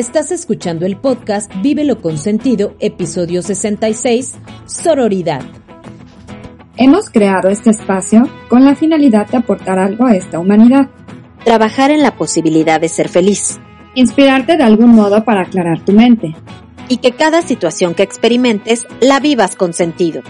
Estás escuchando el podcast Vívelo con Sentido, episodio 66, Sororidad. Hemos creado este espacio con la finalidad de aportar algo a esta humanidad. Trabajar en la posibilidad de ser feliz. Inspirarte de algún modo para aclarar tu mente. Y que cada situación que experimentes la vivas con sentido.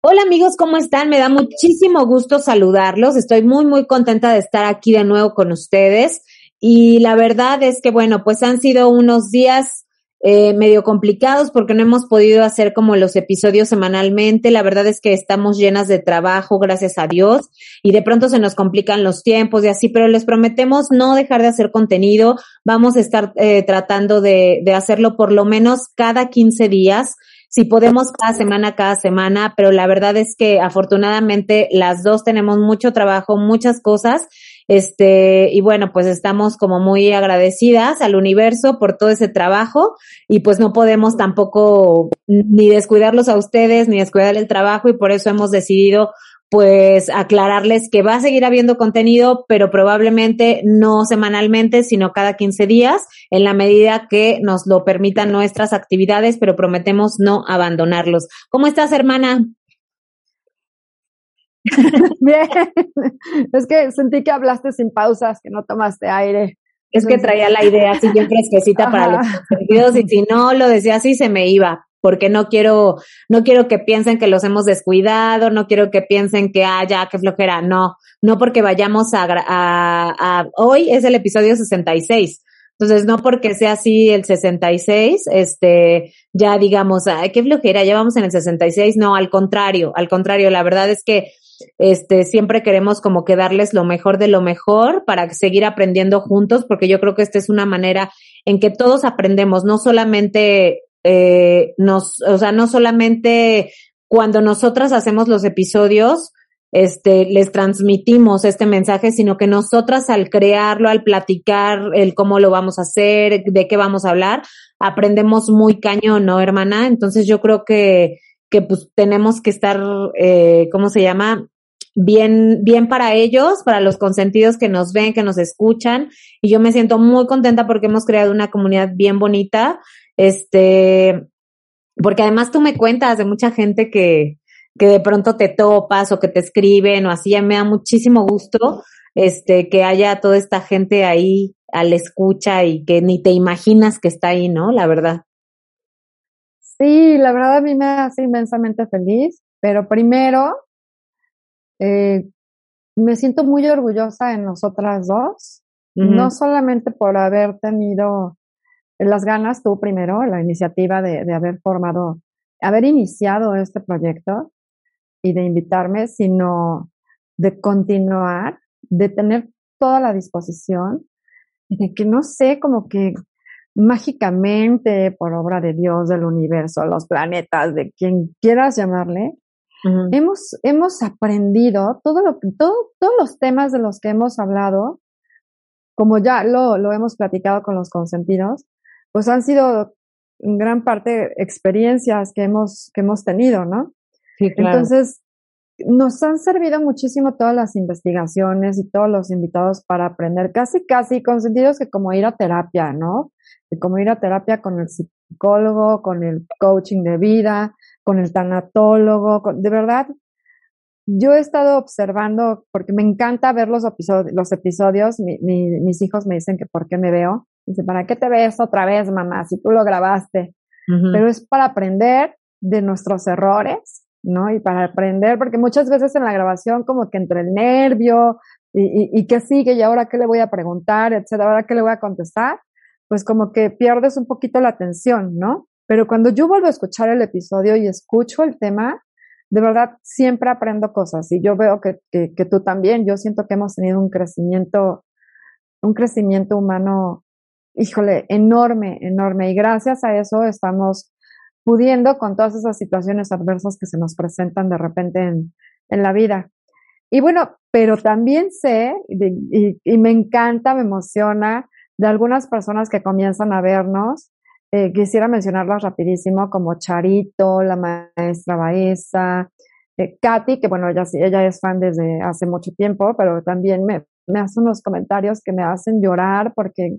Hola amigos, ¿cómo están? Me da muchísimo gusto saludarlos. Estoy muy, muy contenta de estar aquí de nuevo con ustedes. Y la verdad es que, bueno, pues han sido unos días eh, medio complicados porque no hemos podido hacer como los episodios semanalmente. La verdad es que estamos llenas de trabajo, gracias a Dios, y de pronto se nos complican los tiempos y así, pero les prometemos no dejar de hacer contenido. Vamos a estar eh, tratando de, de hacerlo por lo menos cada 15 días. Si podemos cada semana, cada semana, pero la verdad es que afortunadamente las dos tenemos mucho trabajo, muchas cosas este, y bueno, pues estamos como muy agradecidas al universo por todo ese trabajo y pues no podemos tampoco ni descuidarlos a ustedes ni descuidar el trabajo y por eso hemos decidido pues aclararles que va a seguir habiendo contenido, pero probablemente no semanalmente, sino cada 15 días, en la medida que nos lo permitan nuestras actividades, pero prometemos no abandonarlos. ¿Cómo estás, hermana? Bien, es que sentí que hablaste sin pausas, que no tomaste aire. Es que traía la idea así bien fresquecita para los sentidos y si no lo decía así se me iba, porque no quiero, no quiero que piensen que los hemos descuidado, no quiero que piensen que, ah, ya, qué flojera, no, no porque vayamos a, a, a hoy es el episodio 66. Entonces, no porque sea así el 66, este, ya digamos, ay, qué flojera, ya vamos en el 66. No, al contrario, al contrario, la verdad es que este, siempre queremos como que darles lo mejor de lo mejor para seguir aprendiendo juntos, porque yo creo que esta es una manera en que todos aprendemos, no solamente eh, nos, o sea, no solamente cuando nosotras hacemos los episodios, este, les transmitimos este mensaje, sino que nosotras al crearlo, al platicar el cómo lo vamos a hacer, de qué vamos a hablar, aprendemos muy cañón, ¿no, hermana? Entonces yo creo que, que pues tenemos que estar, eh, ¿cómo se llama? Bien, bien para ellos, para los consentidos que nos ven, que nos escuchan. Y yo me siento muy contenta porque hemos creado una comunidad bien bonita. Este, porque además tú me cuentas de mucha gente que, que de pronto te topas o que te escriben o así. Me da muchísimo gusto, este, que haya toda esta gente ahí al escucha y que ni te imaginas que está ahí, ¿no? La verdad. Sí, la verdad a mí me hace inmensamente feliz, pero primero eh, me siento muy orgullosa de nosotras dos, no solamente por haber tenido las ganas tú primero, la iniciativa de, de haber formado, haber iniciado este proyecto y de invitarme, sino de continuar, de tener toda la disposición de que no sé, como que mágicamente, por obra de Dios, del universo, los planetas, de quien quieras llamarle, hemos, hemos aprendido todo lo todo, todos los temas de los que hemos hablado, como ya lo, lo hemos platicado con los consentidos, pues han sido en gran parte experiencias que hemos, que hemos tenido, ¿no? Sí, claro. Entonces, nos han servido muchísimo todas las investigaciones y todos los invitados para aprender, casi, casi consentidos que como ir a terapia, ¿no? como ir a terapia con el psicólogo, con el coaching de vida, con el tanatólogo, de verdad, yo he estado observando, porque me encanta ver los episodios, los episodios mis hijos me dicen que por qué me veo, dice, ¿para qué te ves otra vez, mamá, si tú lo grabaste? Pero es para aprender de nuestros errores, ¿no? Y para aprender, porque muchas veces en la grabación como que entre el nervio y, y, y qué sigue y ahora qué le voy a preguntar, etcétera, ahora qué le voy a contestar, pues como que pierdes un poquito la atención, ¿no? Pero cuando yo vuelvo a escuchar el episodio y escucho el tema, de verdad siempre aprendo cosas y yo veo que, que, que tú también, yo siento que hemos tenido un crecimiento, un crecimiento humano, híjole, enorme, enorme y gracias a eso estamos pudiendo con todas esas situaciones adversas que se nos presentan de repente en, en la vida. Y bueno, pero también sé, y, y me encanta, me emociona, de algunas personas que comienzan a vernos. Eh, quisiera mencionarlas rapidísimo, como Charito, la maestra Baeza, eh, Katy, que bueno, ella, ella es fan desde hace mucho tiempo, pero también me, me hace unos comentarios que me hacen llorar porque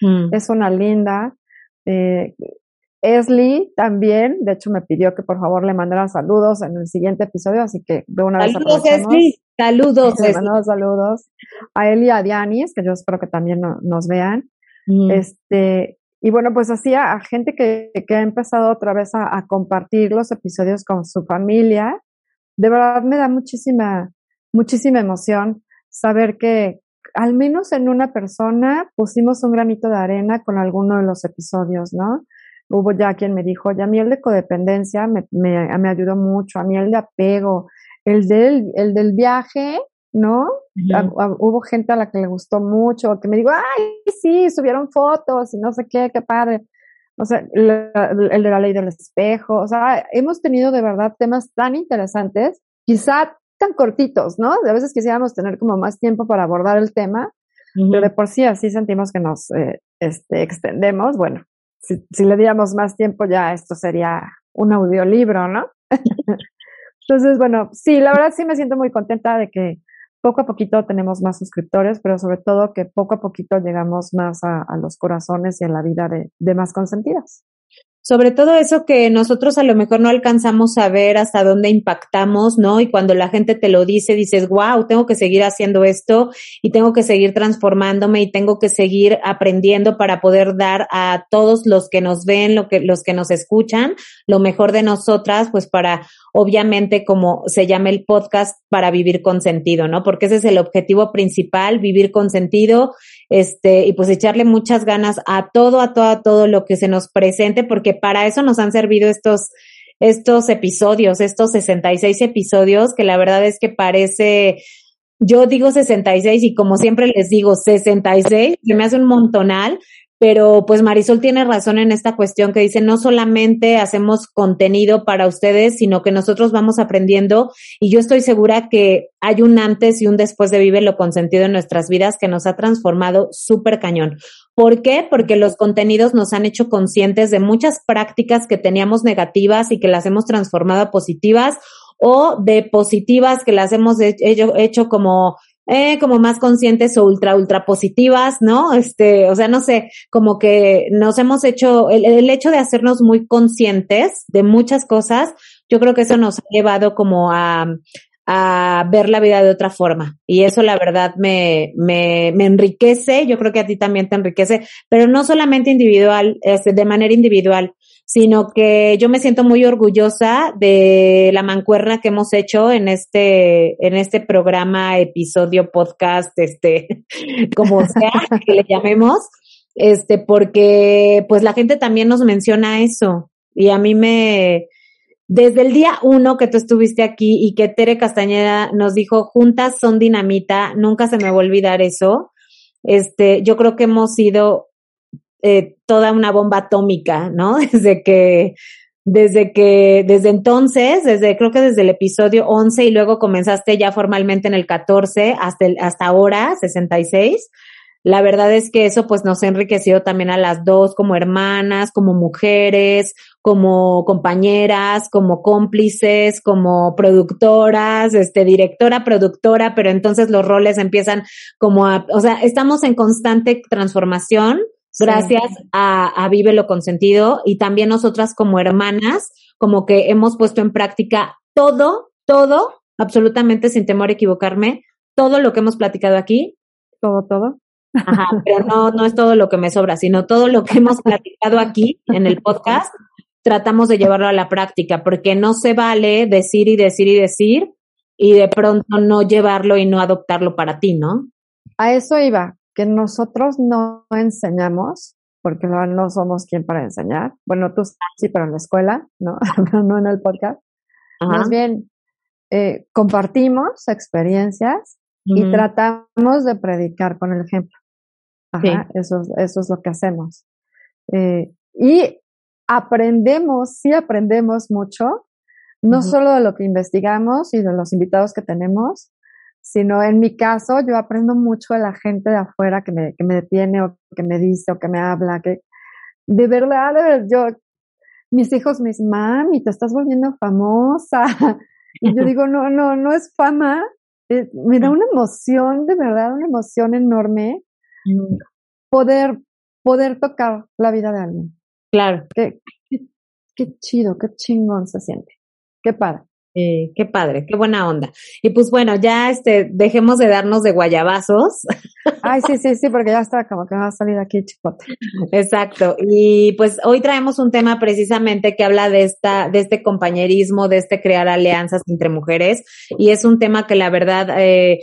Mm. Es una linda. Eh, Esli también, de hecho me pidió que por favor le mandara saludos en el siguiente episodio, así que de una vez Saludos, Esli. Saludos. Le mandamos saludos a Eli y a Dianis, que yo espero que también nos vean. Mm. Este, y bueno, pues así a, gente que, que, ha empezado otra vez a, a, compartir los episodios con su familia, de verdad me da muchísima, muchísima emoción saber que al menos en una persona pusimos un granito de arena con alguno de los episodios, ¿no? Hubo ya quien me dijo, ya a mí el de codependencia me, me, me ayudó mucho, a mí el de apego, el del, el del viaje, ¿no? hubo gente a la que le gustó mucho, que me dijo, ay, sí, subieron fotos y no sé qué, qué padre. O sea, el, el de la ley del espejo, o sea, hemos tenido de verdad temas tan interesantes, quizá tan cortitos, ¿no? A veces quisiéramos tener como más tiempo para abordar el tema, pero de por sí así sentimos que nos eh, este, extendemos. Bueno, si, si le diéramos más tiempo ya esto sería un audiolibro, ¿no? Entonces, bueno, sí, la verdad sí me siento muy contenta de que poco a poquito tenemos más suscriptores, pero sobre todo que poco a poquito llegamos más a, los corazones y a la vida de, de más consentidas sobre todo eso que nosotros a lo mejor no alcanzamos a ver hasta dónde impactamos, ¿no? Y cuando la gente te lo dice, dices, wow, tengo que seguir haciendo esto y tengo que seguir transformándome y tengo que seguir aprendiendo para poder dar a todos los que nos ven, lo que, los que nos escuchan, lo mejor de nosotras, pues para obviamente como se llama el podcast, para vivir con sentido, ¿no? Porque ese es el objetivo principal, vivir con sentido, este, y pues echarle muchas ganas a todo, a todo, a todo lo que se nos presente, porque para eso nos han servido estos, estos episodios, estos 66 episodios, que la verdad es que parece, yo digo 66 y como siempre les digo 66, se me hace un montonal, pero pues Marisol tiene razón en esta cuestión que dice, no solamente hacemos contenido para ustedes, sino que nosotros vamos aprendiendo y yo estoy segura que hay un antes y un después de Vive lo consentido en nuestras vidas que nos ha transformado súper cañón. ¿Por qué? Porque los contenidos nos han hecho conscientes de muchas prácticas que teníamos negativas y que las hemos transformado a positivas o de positivas que las hemos hecho, hecho como eh, como más conscientes o ultra, ultra positivas, ¿no? Este, o sea, no sé, como que nos hemos hecho, el, el hecho de hacernos muy conscientes de muchas cosas, yo creo que eso nos ha llevado como a, a ver la vida de otra forma. Y eso la verdad me, me, me enriquece, yo creo que a ti también te enriquece, pero no solamente individual, este, de manera individual, sino que yo me siento muy orgullosa de la mancuerna que hemos hecho en este, en este programa, episodio, podcast, este, como sea que le llamemos, este, porque pues la gente también nos menciona eso y a mí me, desde el día uno que tú estuviste aquí y que Tere Castañeda nos dijo, juntas son dinamita, nunca se me va a olvidar eso. Este, yo creo que hemos sido eh, toda una bomba atómica, ¿no? Desde que, desde que, desde entonces, desde, creo que desde el episodio 11 y luego comenzaste ya formalmente en el 14 hasta, el, hasta ahora, 66. La verdad es que eso pues nos ha enriquecido también a las dos como hermanas, como mujeres, como compañeras, como cómplices, como productoras, este, directora, productora, pero entonces los roles empiezan como a, o sea, estamos en constante transformación gracias a, a Vive lo Consentido y también nosotras como hermanas, como que hemos puesto en práctica todo, todo, absolutamente sin temor a equivocarme, todo lo que hemos platicado aquí. Todo, todo. Ajá, pero no, no es todo lo que me sobra, sino todo lo que hemos platicado aquí en el podcast, tratamos de llevarlo a la práctica, porque no se vale decir y decir y decir y de pronto no llevarlo y no adoptarlo para ti, ¿no? A eso iba, que nosotros no enseñamos, porque no, somos quien para enseñar. Bueno, tú sí, pero en la escuela, ¿no? no en el podcast. Más bien, eh, compartimos experiencias y tratamos de predicar con el ejemplo. Ajá, eso, eso es lo que hacemos. Eh, y aprendemos, sí aprendemos mucho, no solo de lo que investigamos y de los invitados que tenemos, sino en mi caso yo aprendo mucho de la gente de afuera que me, que me detiene o que me dice o que me habla, que de verdad, de verdad, yo, mis hijos me dicen, mami, te estás volviendo famosa. Y yo digo, no, no, no es fama. Eh, me da una emoción, de verdad, una emoción enorme mm. poder poder tocar la vida de alguien. Claro. Qué, qué, chido, qué chingón se siente. Qué padre. Eh, qué padre, qué buena onda. Y pues bueno, ya este, dejemos de darnos de guayabazos. Ay, sí, sí, sí, porque ya está como que va a salir aquí chipote. Exacto. Y pues hoy traemos un tema precisamente que habla de esta, de este compañerismo, de este crear alianzas entre mujeres. Y es un tema que la verdad, eh,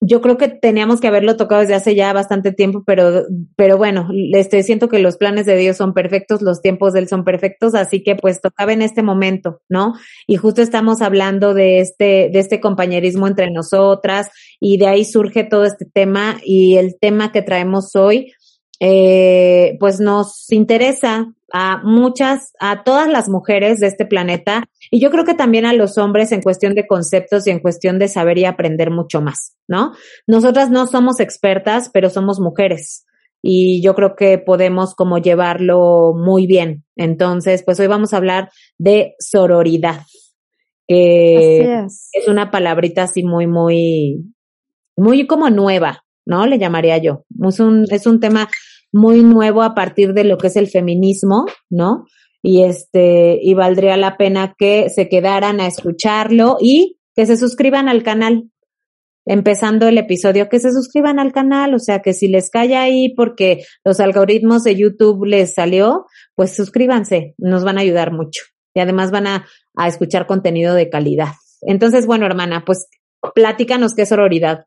yo creo que teníamos que haberlo tocado desde hace ya bastante tiempo, pero, pero bueno, este, siento que los planes de Dios son perfectos, los tiempos de Él son perfectos, así que pues tocaba en este momento, ¿no? Y justo estamos hablando de este, de este compañerismo entre nosotras y de ahí surge todo este tema y el tema que traemos hoy, eh, pues nos interesa a muchas, a todas las mujeres de este planeta y yo creo que también a los hombres en cuestión de conceptos y en cuestión de saber y aprender mucho más, ¿no? Nosotras no somos expertas, pero somos mujeres y yo creo que podemos como llevarlo muy bien. Entonces, pues hoy vamos a hablar de sororidad. es. es una palabrita así muy, muy, muy como nueva, ¿no? Le llamaría yo. Es un, es un tema muy nuevo a partir de lo que es el feminismo, ¿no? Y este, y valdría la pena que se quedaran a escucharlo y que se suscriban al canal. Empezando el episodio, que se suscriban al canal, o sea que si les cae ahí porque los algoritmos de YouTube les salió, pues suscríbanse, nos van a ayudar mucho. Y además van a, a escuchar contenido de calidad. Entonces, bueno, hermana, pues platícanos qué es sororidad.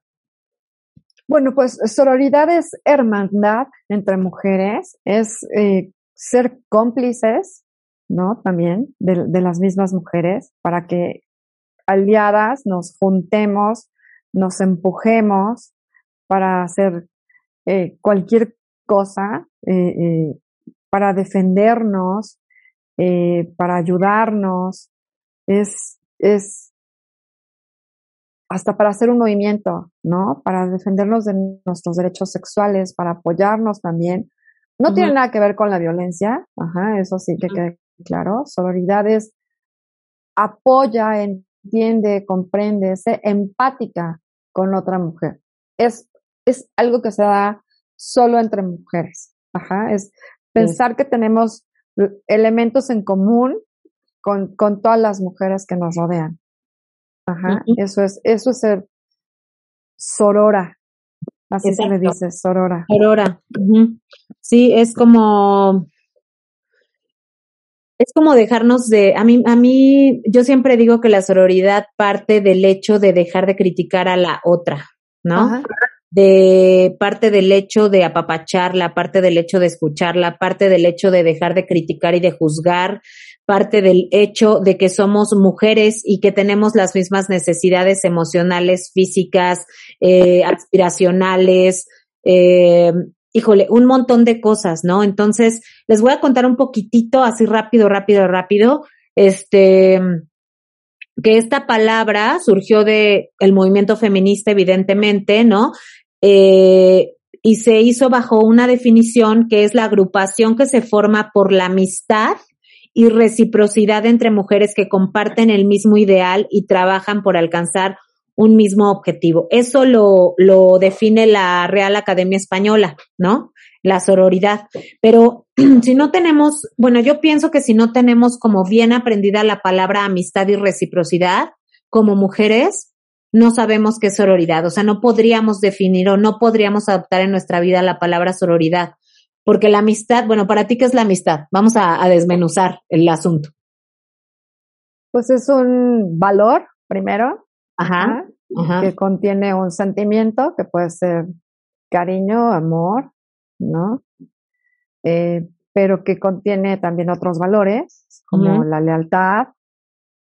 Bueno, pues sororidad es hermandad entre mujeres, es eh, ser cómplices, ¿no? También de, las mismas mujeres para que aliadas nos juntemos, nos empujemos para hacer eh, cualquier cosa, eh, para defendernos, para ayudarnos. Es, es hasta para hacer un movimiento, ¿no? Para defendernos de nuestros derechos sexuales, para apoyarnos también. No tiene nada que ver con la violencia, ajá, eso sí que quede claro. Sororidad es apoya, entiende, comprende, sé empática con otra mujer. Es, es algo que se da solo entre mujeres, ajá, es pensar que tenemos elementos en común con, con todas las mujeres que nos rodean. Ajá, eso es, eso es ser sorora. Así se le dice, sorora. Sorora. Sí, es como es como dejarnos de, a mí, a mí, yo siempre digo que la sororidad parte del hecho de dejar de criticar a la otra, ¿no? De parte del hecho de apapacharla, parte del hecho de escucharla, parte del hecho de dejar de criticar y de juzgar, parte del hecho de que somos mujeres y que tenemos las mismas necesidades emocionales, físicas, eh, aspiracionales, eh, híjole, un montón de cosas, ¿no? Entonces, les voy a contar un poquitito, así rápido, rápido, rápido, este, que esta palabra surgió de el movimiento feminista, evidentemente, ¿no? Eh, y se hizo bajo una definición que es la agrupación que se forma por la amistad y reciprocidad entre mujeres que comparten el mismo ideal y trabajan por alcanzar un mismo objetivo. Eso lo, lo define la Real Academia Española, ¿no? La sororidad. Pero si no tenemos, bueno, yo pienso que si no tenemos como bien aprendida la palabra amistad y reciprocidad como mujeres, no sabemos qué es sororidad. O sea, no podríamos definir o no podríamos adaptar en nuestra vida la palabra sororidad. Porque la amistad, bueno, para ti, ¿qué es la amistad? Vamos a, desmenuzar el asunto. Pues es un valor, primero, ajá, que contiene un sentimiento que puede ser cariño, amor, ¿no? Eh, pero que contiene también otros valores, como la lealtad,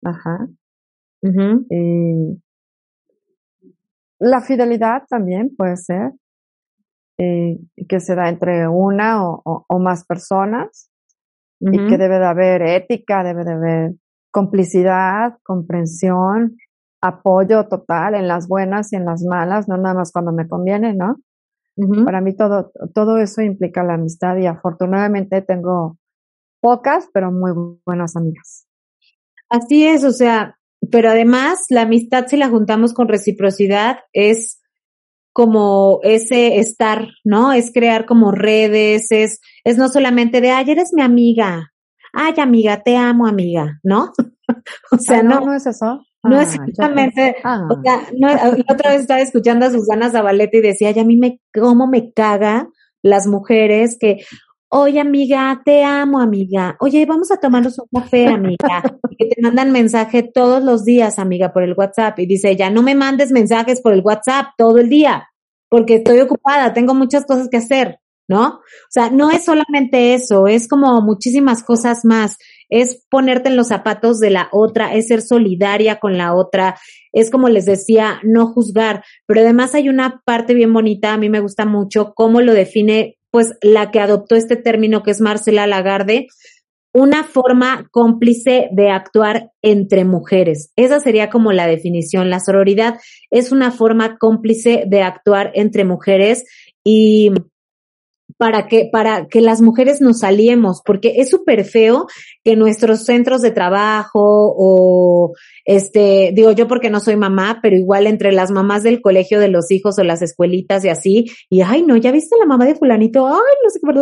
ajá. la fidelidad también puede ser, eh, que se da entre una o, más personas y que debe de haber ética, debe de haber complicidad, comprensión, apoyo total en las buenas y en las malas, no nada más cuando me conviene, ¿no? Para mí todo, todo eso implica la amistad y afortunadamente tengo pocas, pero muy buenas amigas. Así es, o sea, pero además la amistad si la juntamos con reciprocidad es como ese estar, ¿no? Es crear como redes, es, es no solamente de, ay, eres mi amiga, ay, amiga, te amo, amiga, ¿no? o sea, no, no, es eso. No es exactamente, ah. o sea, no, otra vez estaba escuchando a Susana Zabaleta y decía, ay, a mí me, cómo me caga las mujeres que, oye amiga, te amo amiga, oye, vamos a tomarnos un café amiga, y que te mandan mensaje todos los días amiga por el WhatsApp. Y dice ella, no me mandes mensajes por el WhatsApp todo el día, porque estoy ocupada, tengo muchas cosas que hacer, ¿no? O sea, no es solamente eso, es como muchísimas cosas más, es ponerte en los zapatos de la otra, es ser solidaria con la otra, es como les decía, no juzgar, pero además hay una parte bien bonita, a mí me gusta mucho cómo lo define pues la que adoptó este término que es Marcela Lagarde, una forma cómplice de actuar entre mujeres. Esa sería como la definición. La sororidad es una forma cómplice de actuar entre mujeres y para que, para que las mujeres nos aliemos, porque es súper feo que nuestros centros de trabajo o, este, digo yo porque no soy mamá, pero igual entre las mamás del colegio de los hijos o las escuelitas y así, y ay, no, ya viste la mamá de fulanito, ay, no sé qué,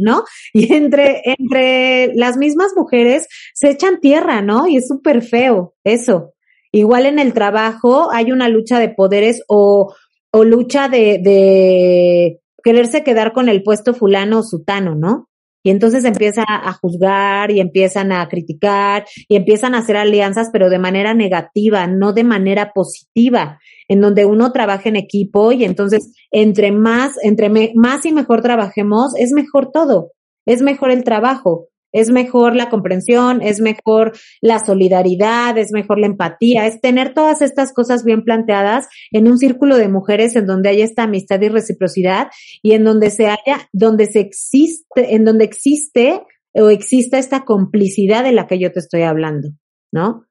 ¿no? Y entre, entre las mismas mujeres se echan tierra, ¿no? Y es súper feo eso. Igual en el trabajo hay una lucha de poderes o, o lucha de, de quererse quedar con el puesto fulano o sutano, ¿no? Y entonces empieza a juzgar y empiezan a criticar y empiezan a hacer alianzas, pero de manera negativa, no de manera positiva, en donde uno trabaja en equipo y entonces entre más, entre más y mejor trabajemos, es mejor todo, es mejor el trabajo es mejor la comprensión, es mejor la solidaridad, es mejor la empatía, es tener todas estas cosas bien planteadas en un círculo de mujeres en donde haya esta amistad y reciprocidad y en donde se haya, donde se existe, en donde existe o exista esta complicidad de la que yo te estoy hablando, ¿no?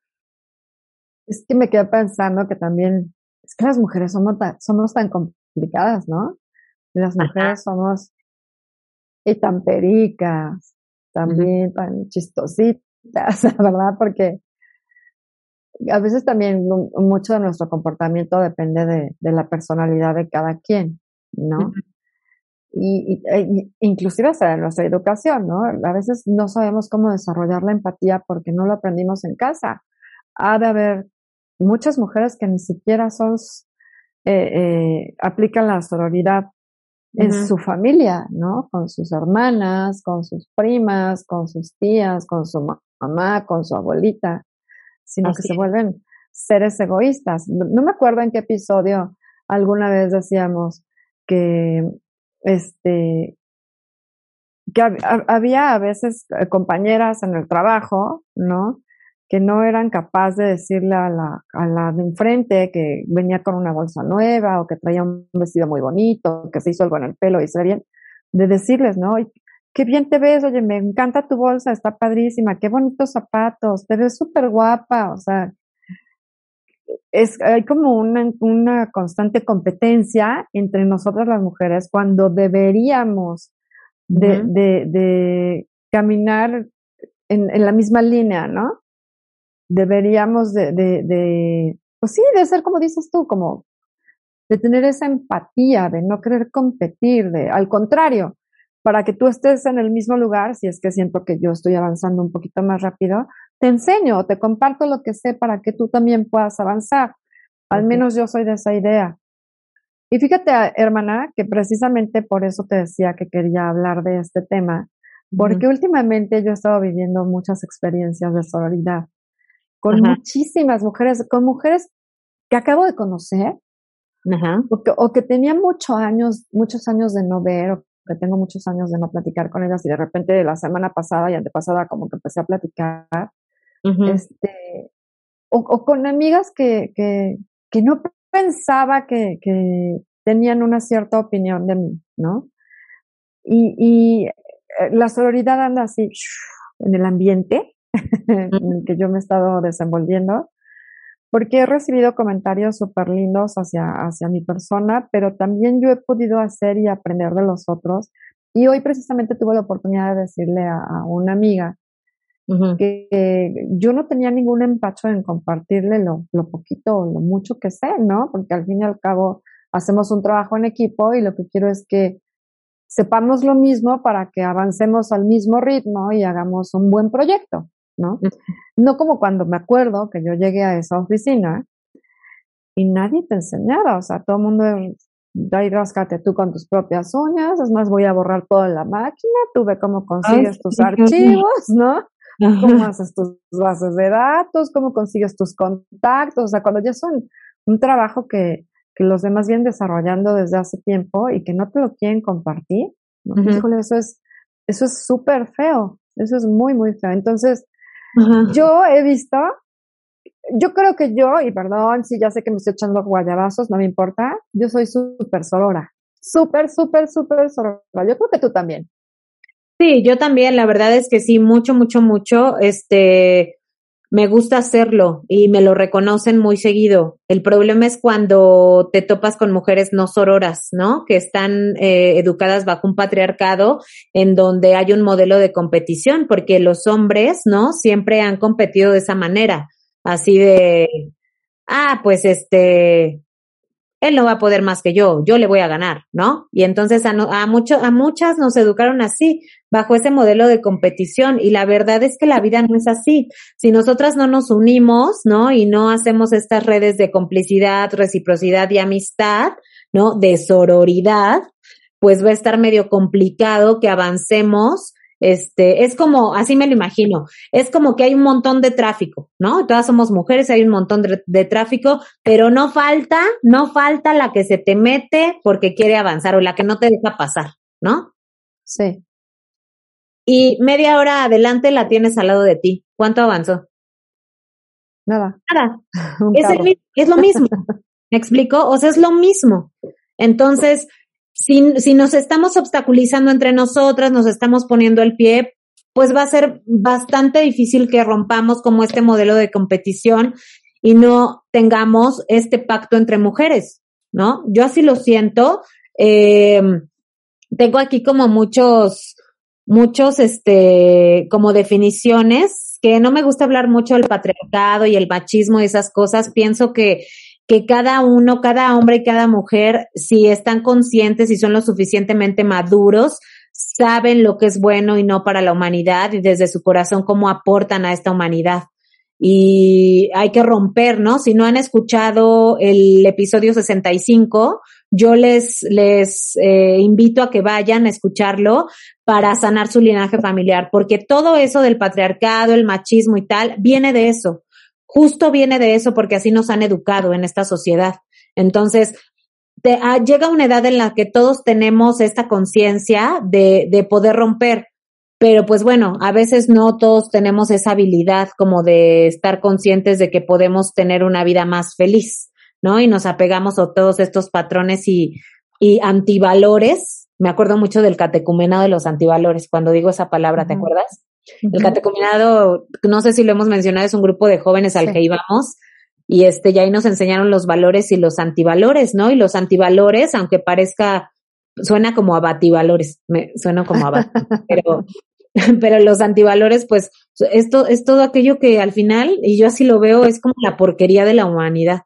Es que me quedo pensando que también, es que las mujeres somos tan, somos tan complicadas, ¿no? Las mujeres somos y tan pericas, también tan chistositas, ¿verdad? Porque a veces también mucho de nuestro comportamiento depende de, de la personalidad de cada quien, ¿no? y, e, inclusive hasta de nuestra educación, ¿no? A veces no sabemos cómo desarrollar la empatía porque no lo aprendimos en casa. Ha de haber muchas mujeres que ni siquiera son, eh, eh, aplican la sororidad en su familia, ¿no? Con sus hermanas, con sus primas, con sus tías, con su mamá, con su abuelita, sino que se vuelven seres egoístas. No, me acuerdo en qué episodio alguna vez decíamos que este que había a veces eh, compañeras en el trabajo, ¿no? Que no eran capaces de decirle a la, a la de enfrente que venía con una bolsa nueva o que traía un vestido muy bonito, que se hizo algo en el pelo y se ve bien, de decirles, ¿no? Qué bien te ves, oye, me encanta tu bolsa, está padrísima, qué bonitos zapatos, te ves súper guapa, o sea, es, hay como una, una constante competencia entre nosotras las mujeres cuando deberíamos de, de, de caminar en, en, la misma línea, ¿no? Deberíamos de, de, de, pues sí, de ser como dices tú, como de tener esa empatía, de no querer competir, de, al contrario, para que tú estés en el mismo lugar, si es que siento que yo estoy avanzando un poquito más rápido, te enseño, te comparto lo que sé para que tú también puedas avanzar. Al menos yo soy de esa idea. Y fíjate, hermana, que precisamente por eso te decía que quería hablar de este tema, porque últimamente yo he estado viviendo muchas experiencias de sororidad con muchísimas mujeres, con mujeres que acabo de conocer, O, que, o que tenía muchos años, muchos años de no ver, o que tengo muchos años de no platicar con ellas, y de repente la semana pasada y antepasada como que empecé a platicar, este, o, con amigas que, que, que no pensaba que, que tenían una cierta opinión de mí, ¿no? Y, y eh, la sororidad anda así en el ambiente, en el que yo me he estado desenvolviendo, porque he recibido comentarios súper lindos hacia, hacia mi persona, pero también yo he podido hacer y aprender de los otros. Y hoy precisamente tuve la oportunidad de decirle a, una amiga que, yo no tenía ningún empacho en compartirle lo, lo poquito o lo mucho que sé, ¿no? Porque al fin y al cabo hacemos un trabajo en equipo y lo que quiero es que sepamos lo mismo para que avancemos al mismo ritmo y hagamos un buen proyecto, ¿no? No como cuando me acuerdo que yo llegué a esa oficina y nadie te enseñaba, o sea, todo el mundo da y ráscate tú con tus propias uñas, es más, voy a borrar toda la máquina, tú ve cómo consigues tus archivos, ¿no? Cómo haces tus bases de datos, cómo consigues tus contactos, o sea, cuando ya son un trabajo que, que los demás vienen desarrollando desde hace tiempo y que no te lo quieren compartir, Híjole, eso es, eso es súper feo, eso es muy, muy feo. Entonces, yo he visto, yo creo que yo, y perdón si ya sé que me estoy echando guayabazos, no me importa, yo soy súper sorora, súper, súper, súper sorora. Yo creo que tú también. Sí, yo también, la verdad es que sí, mucho, mucho, mucho. Este, me gusta hacerlo y me lo reconocen muy seguido. El problema es cuando te topas con mujeres no sororas, ¿no? Que están eh, educadas bajo un patriarcado en donde hay un modelo de competición, porque los hombres, ¿no? Siempre han competido de esa manera, así de, ah, pues este, él no va a poder más que yo, yo le voy a ganar, ¿no? Y entonces a, a, mucho, a muchas nos educaron así, bajo ese modelo de competición, y la verdad es que la vida no es así. Si nosotras no nos unimos, ¿no? Y no hacemos estas redes de complicidad, reciprocidad y amistad, ¿no? De sororidad, pues va a estar medio complicado que avancemos este, es como, así me lo imagino, es como que hay un montón de tráfico, ¿no? Todas somos mujeres, hay un montón de, tráfico, pero no falta, no falta la que se te mete porque quiere avanzar o la que no te deja pasar, ¿no? Sí. Y media hora adelante la tienes al lado de ti. ¿Cuánto avanzó? Nada. Nada. Es, es lo mismo. ¿Me explico? O sea, es lo mismo. Entonces, si, si nos estamos obstaculizando entre nosotras, nos estamos poniendo el pie, pues va a ser bastante difícil que rompamos como este modelo de competición y no tengamos este pacto entre mujeres, ¿no? Yo así lo siento. Eh, tengo aquí como muchos, muchos, este, como definiciones que no me gusta hablar mucho del patriarcado y el machismo y esas cosas. Pienso que que cada uno, cada hombre y cada mujer, si están conscientes y son lo suficientemente maduros, saben lo que es bueno y no para la humanidad y desde su corazón cómo aportan a esta humanidad. Y hay que romper, ¿no? Si no han escuchado el episodio 65, yo les, les eh, invito a que vayan a escucharlo para sanar su linaje familiar, porque todo eso del patriarcado, el machismo y tal, viene de eso justo viene de eso porque así nos han educado en esta sociedad. Entonces, te, ah, llega una edad en la que todos tenemos esta conciencia de, de poder romper, pero pues bueno, a veces no todos tenemos esa habilidad como de estar conscientes de que podemos tener una vida más feliz, ¿no? Y nos apegamos a todos estos patrones y, y antivalores. Me acuerdo mucho del catecumenado de los antivalores, cuando digo esa palabra, ¿te acuerdas? El catecumenado, no sé si lo hemos mencionado, es un grupo de jóvenes al que íbamos y este, ya ahí nos enseñaron los valores y los antivalores, ¿no? Y los antivalores, aunque parezca, suena como abativalores, me suena como abat, pero, pero los antivalores, pues, esto es todo aquello que al final, y yo así lo veo, es como la porquería de la humanidad.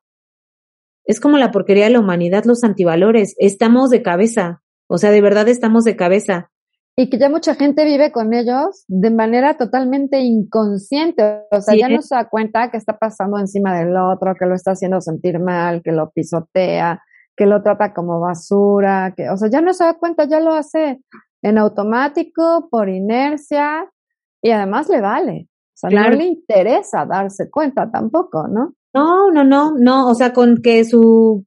Es como la porquería de la humanidad, los antivalores. Estamos de cabeza. O sea, de verdad estamos de cabeza y que ya mucha gente vive con ellos de manera totalmente inconsciente, o sea, ya no se da cuenta que está pasando encima del otro, que lo está haciendo sentir mal, que lo pisotea, que lo trata como basura, que, o sea, ya no se da cuenta, ya lo hace en automático, por inercia, y además le vale. O sea, no le interesa darse cuenta tampoco, ¿no? No, no, no, no, o sea, con que su,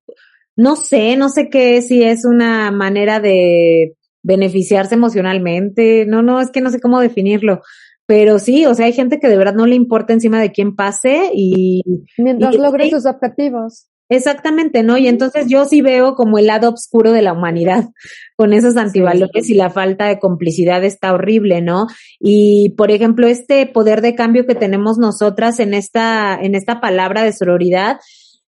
no sé, no sé qué, si es una manera de beneficiarse emocionalmente, no, no, es que no sé cómo definirlo, pero sí, o sea, hay gente que de verdad no le importa encima de quién pase y... Mientras logre sus objetivos. Exactamente, ¿no? Y entonces yo sí veo como el lado oscuro de la humanidad con esos antivalores y la falta de complicidad está horrible, ¿no? Y por ejemplo, este poder de cambio que tenemos nosotras en esta, en esta palabra de sororidad,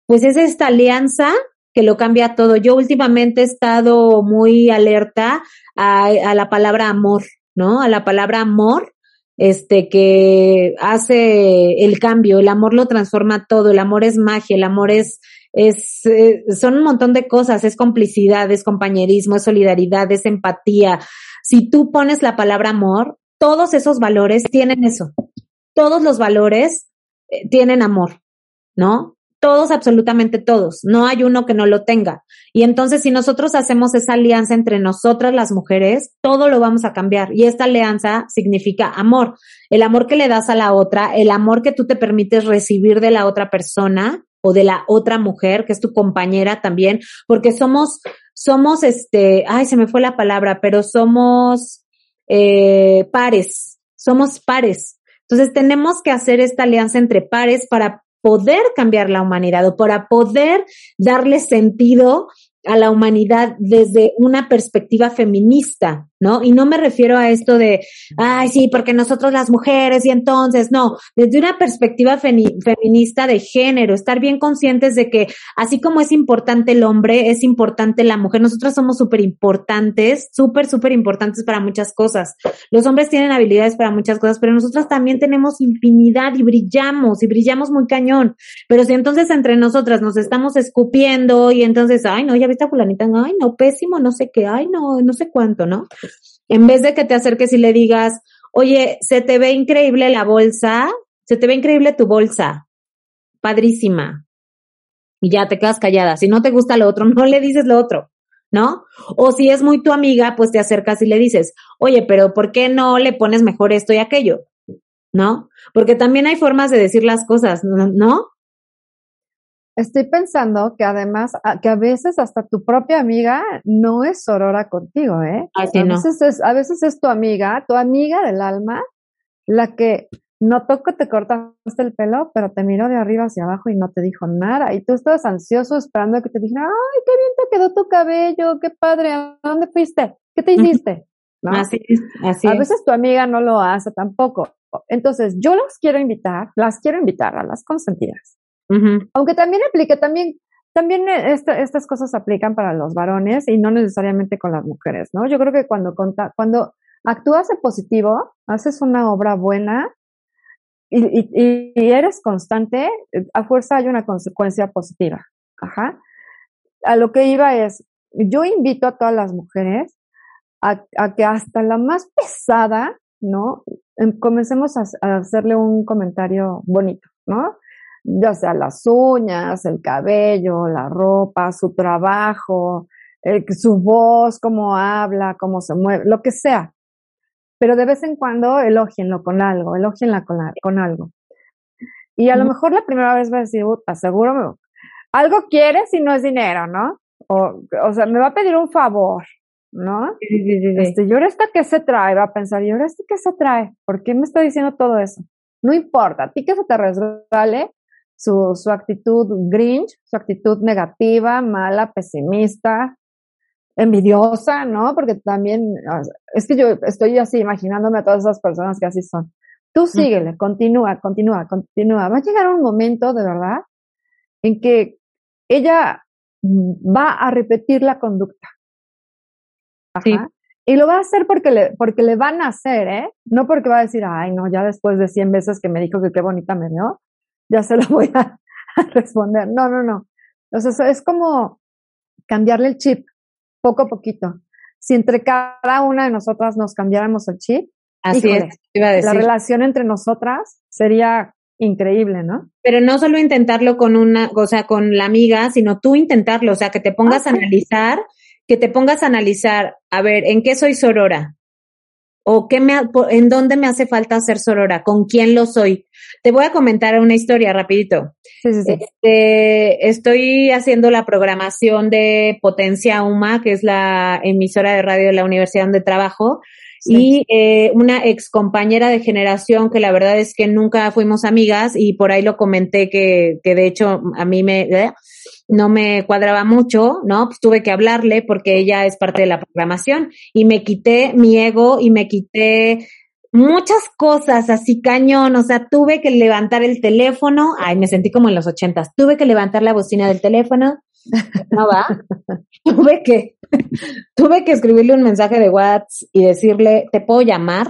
pues es esta alianza que lo cambia todo. Yo últimamente he estado muy alerta a, la palabra amor, ¿no? A la palabra amor, este, que hace el cambio, el amor lo transforma todo, el amor es magia, el amor es, es, eh, son un montón de cosas, es complicidad, es compañerismo, es solidaridad, es empatía. Si tú pones la palabra amor, todos esos valores tienen eso. Todos los valores eh, tienen amor, ¿no? Todos, absolutamente todos. No hay uno que no lo tenga. Y entonces, si nosotros hacemos esa alianza entre nosotras las mujeres, todo lo vamos a cambiar. Y esta alianza significa amor. El amor que le das a la otra, el amor que tú te permites recibir de la otra persona o de la otra mujer, que es tu compañera también, porque somos, somos este, ay, se me fue la palabra, pero somos eh, pares, somos pares. Entonces tenemos que hacer esta alianza entre pares para poder cambiar la humanidad o para poder darle sentido a la humanidad desde una perspectiva feminista, ¿no? Y no me refiero a esto de, ay, sí, porque nosotros las mujeres y entonces, no, desde una perspectiva feminista de género, estar bien conscientes de que así como es importante el hombre, es importante la mujer. Nosotros somos súper importantes, súper, súper importantes para muchas cosas. Los hombres tienen habilidades para muchas cosas, pero nosotras también tenemos infinidad y brillamos y brillamos muy cañón. Pero si entonces entre nosotras nos estamos escupiendo y entonces, ay, no, ya viste a fulanita, ay, no, pésimo, no sé qué, ay, no, no sé cuánto, ¿no? En vez de que te acerques y le digas, oye, se te ve increíble la bolsa, se te ve increíble tu bolsa, padrísima. Y ya te quedas callada. Si no te gusta lo otro, no le dices lo otro, ¿no? O si es muy tu amiga, pues te acercas y le dices, oye, pero ¿por qué no le pones mejor esto y aquello? ¿No? Porque también hay formas de decir las cosas, ¿no? Estoy pensando que además, que a veces hasta tu propia amiga no es sorora contigo, ¿eh? Así a, no. veces es, a veces es tu amiga, tu amiga del alma, la que no toco te cortaste el pelo, pero te miró de arriba hacia abajo y no te dijo nada. Y tú estabas ansioso esperando que te dijera, ay, qué bien te quedó tu cabello, qué padre, ¿a dónde fuiste? ¿Qué te hiciste? ¿No? Así es, así A veces tu amiga no lo hace tampoco. Entonces, yo las quiero invitar, las quiero invitar a las consentidas aunque también aplique, también, también estas cosas aplican para los varones y no necesariamente con las mujeres, ¿no? Yo creo que cuando, cuando actúas en positivo, haces una obra buena y, eres constante, a fuerza hay una consecuencia positiva. Ajá. A lo que iba es, yo invito a todas las mujeres a, que hasta la más pesada, ¿no? Em, comencemos a hacerle un comentario bonito, ¿no? Ya sea las uñas, el cabello, la ropa, su trabajo, su voz, cómo habla, cómo se mueve, lo que sea. Pero de vez en cuando elógienlo con algo, elógienla con, con algo. Y a lo mejor la primera vez va a decir, seguro algo quiere si no es dinero, ¿no? O, o sea, me va a pedir un favor, ¿no? Sí, sí, sí, este, ¿y ahora esto qué se trae? Va a pensar, ¿y ahora esto qué se trae? ¿Por qué me está diciendo todo eso? No importa, a ti que se te resbale, su, su actitud grinch, su actitud negativa, mala, pesimista, envidiosa, ¿no? Porque también, es que yo estoy así imaginándome a todas esas personas que así son. Tú síguele, continúa, continúa, continúa. Va a llegar un momento, de verdad, en que ella va a repetir la conducta. Ajá. Y lo va a hacer porque le, porque le van a hacer, ¿eh? No porque va a decir, ay, no, ya después de 100 veces que me dijo que qué bonita me vio, ya se lo voy a, responder. No, no, no. Entonces es como cambiarle el chip poco a poquito. Si entre cada una de nosotras nos cambiáramos el chip, Así es, iba a decir. la relación entre nosotras sería increíble, ¿no? Pero no solo intentarlo con una, o sea, con la amiga, sino tú intentarlo, o sea, que te pongas a analizar, que te pongas a analizar, a ver, ¿en qué soy sorora? O qué me, en dónde me hace falta ser sorora, con quién lo soy. Te voy a comentar una historia rapidito. Sí, sí, sí. Este, estoy haciendo la programación de Potencia UMA, que es la emisora de radio de la universidad donde trabajo, y eh, una ex compañera de generación que la verdad es que nunca fuimos amigas y por ahí lo comenté que, que de hecho a mí me, ¿eh? No me cuadraba mucho, ¿no? Pues tuve que hablarle porque ella es parte de la programación y me quité mi ego y me quité muchas cosas así cañón, o sea, tuve que levantar el teléfono, ay, me sentí como en los ochentas, tuve que levantar la bocina del teléfono, no va, tuve que, tuve que escribirle un mensaje de WhatsApp y decirle, ¿te puedo llamar?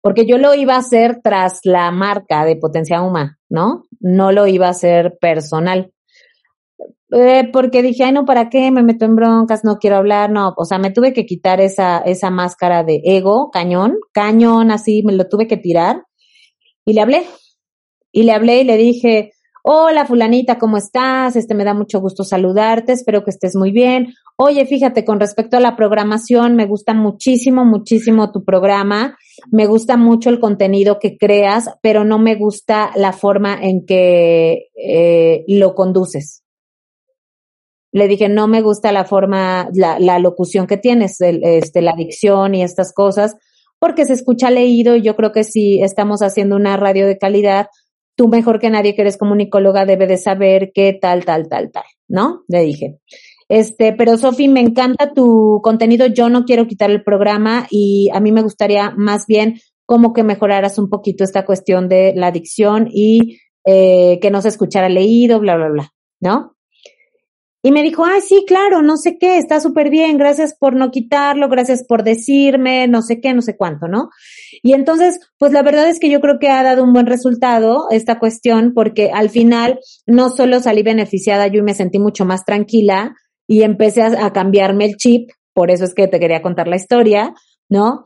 Porque yo lo iba a hacer tras la marca de Potencia Huma, ¿no? No lo iba a hacer personal. Eh, porque dije, ay, no, ¿para qué? Me meto en broncas, no quiero hablar, no, o sea, me tuve que quitar esa, esa máscara de ego, cañón, cañón, así, me lo tuve que tirar. Y le hablé, y le hablé y le dije, hola fulanita, ¿cómo estás? Este me da mucho gusto saludarte, espero que estés muy bien. Oye, fíjate, con respecto a la programación, me gusta muchísimo, muchísimo tu programa, me gusta mucho el contenido que creas, pero no me gusta la forma en que eh, lo conduces. Le dije, no me gusta la forma, la, la locución que tienes, el, este, la dicción y estas cosas, porque se escucha leído y yo creo que si estamos haciendo una radio de calidad, tú mejor que nadie que eres comunicóloga debe de saber qué tal, tal, tal, tal, ¿no? Le dije. Este, pero Sofi, me encanta tu contenido. Yo no quiero quitar el programa y a mí me gustaría más bien como que mejoraras un poquito esta cuestión de la adicción y eh, que no se escuchara leído, bla, bla, bla, ¿no? Y me dijo, ay, sí, claro, no sé qué, está súper bien, gracias por no quitarlo, gracias por decirme, no sé qué, no sé cuánto, ¿no? Y entonces, pues la verdad es que yo creo que ha dado un buen resultado esta cuestión, porque al final no solo salí beneficiada yo y me sentí mucho más tranquila y empecé a, cambiarme el chip, por eso es que te quería contar la historia, ¿no?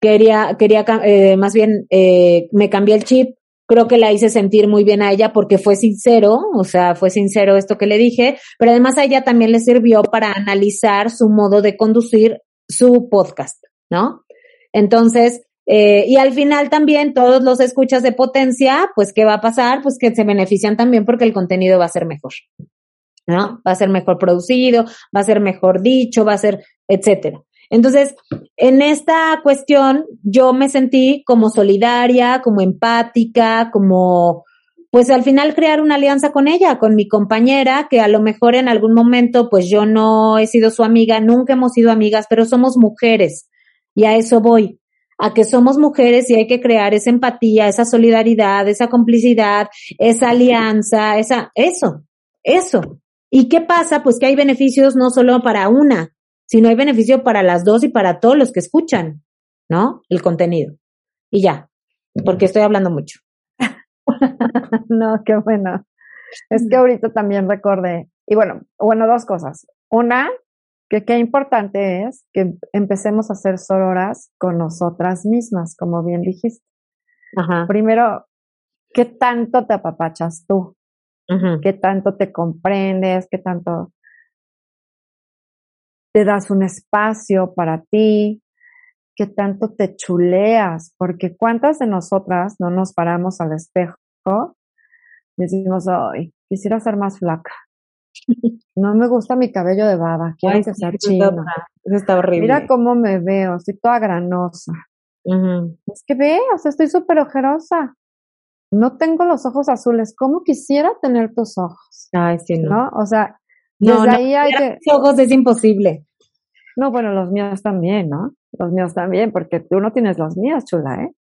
Quería, quería, eh, más bien, eh, me cambié el chip creo que la hice sentir muy bien a ella porque fue sincero, o sea, fue sincero esto que le dije, pero además a ella también le sirvió para analizar su modo de conducir su podcast, ¿no? Entonces, eh, y al final también todos los escuchas de potencia, pues, ¿qué va a pasar? Pues que se benefician también porque el contenido va a ser mejor, ¿no? Va a ser mejor producido, va a ser mejor dicho, va a ser, etcétera. Entonces, en esta cuestión yo me sentí como solidaria, como empática, como, pues al final crear una alianza con ella, con mi compañera, que a lo mejor en algún momento, pues yo no he sido su amiga, nunca hemos sido amigas, pero somos mujeres y a eso voy a que somos mujeres y hay que crear esa empatía, esa solidaridad, esa complicidad, esa alianza, esa, eso, eso. ¿Y qué pasa? Pues que hay beneficios no solo para una, si no hay beneficio para las dos y para todos los que escuchan, ¿no? El contenido. Y ya, porque estoy hablando mucho. no, qué bueno. Es que ahorita también recordé, y bueno, bueno, dos cosas. Una, que qué importante es que empecemos a hacer sororas con nosotras mismas, como bien dijiste. Ajá. Primero, ¿qué tanto te apapachas tú? ¿Qué tanto te comprendes? ¿Qué tanto te das un espacio para ti, que tanto te chuleas, porque cuántas de nosotras no nos paramos al espejo y decimos, ay, quisiera ser más flaca. No me gusta mi cabello de baba, quiero que sea chino. Eso está horrible. Mira cómo me veo, estoy toda granosa. Es que ve, o sea, estoy súper ojerosa. No tengo los ojos azules. ¿Cómo quisiera tener tus ojos? Ay, sí, no. O sea, desde ahí hay que... ojos es imposible. No, bueno, los míos también, ¿no? Los míos también, porque tú no tienes los míos, chula, ¿eh?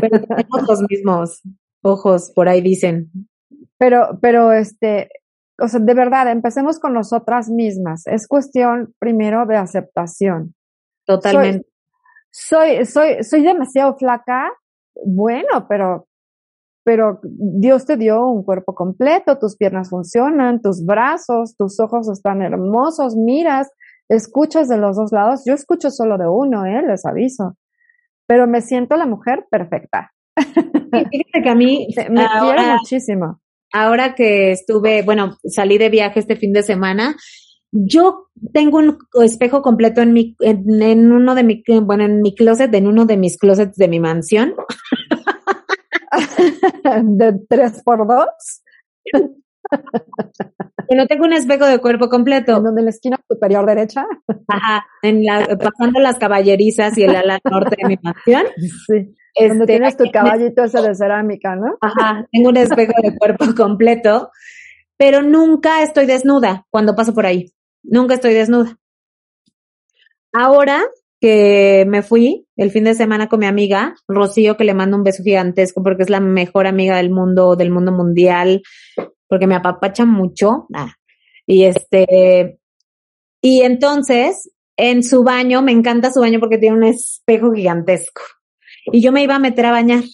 Pero tenemos los mismos ojos, por ahí dicen. Pero, pero este, o sea, de verdad, empecemos con nosotras mismas. Es cuestión primero de aceptación. Totalmente. Soy, soy, soy, soy demasiado flaca. Bueno, pero, pero Dios te dio un cuerpo completo, tus piernas funcionan, tus brazos, tus ojos están hermosos, miras, escuchas de los dos lados. Yo escucho solo de uno, ¿eh? Les aviso. Pero me siento la mujer perfecta. fíjate que a mí me quiero muchísimo. Ahora que estuve, bueno, salí de viaje este fin de semana, yo tengo un espejo completo en mi, en, en uno de mi, bueno, en mi closet, en uno de mis closets de mi mansión. de tres por dos. que no tengo un espejo de cuerpo completo. ¿En donde la esquina superior derecha? Ajá, en la, pasando las caballerizas y el ala norte de mi mansión. Sí. Este, tienes tu caballito ese de cerámica, ¿no? Ajá, tengo un espejo de cuerpo completo, pero nunca estoy desnuda cuando paso por ahí. Nunca estoy desnuda. Ahora me fui el fin de semana con mi amiga, Rocío, que le mando un beso gigantesco porque es la mejor amiga del mundo, del mundo mundial, porque me apapacha mucho. Ah, y este, y entonces, en su baño, me encanta su baño porque tiene un espejo gigantesco. Y yo me iba a meter a bañar.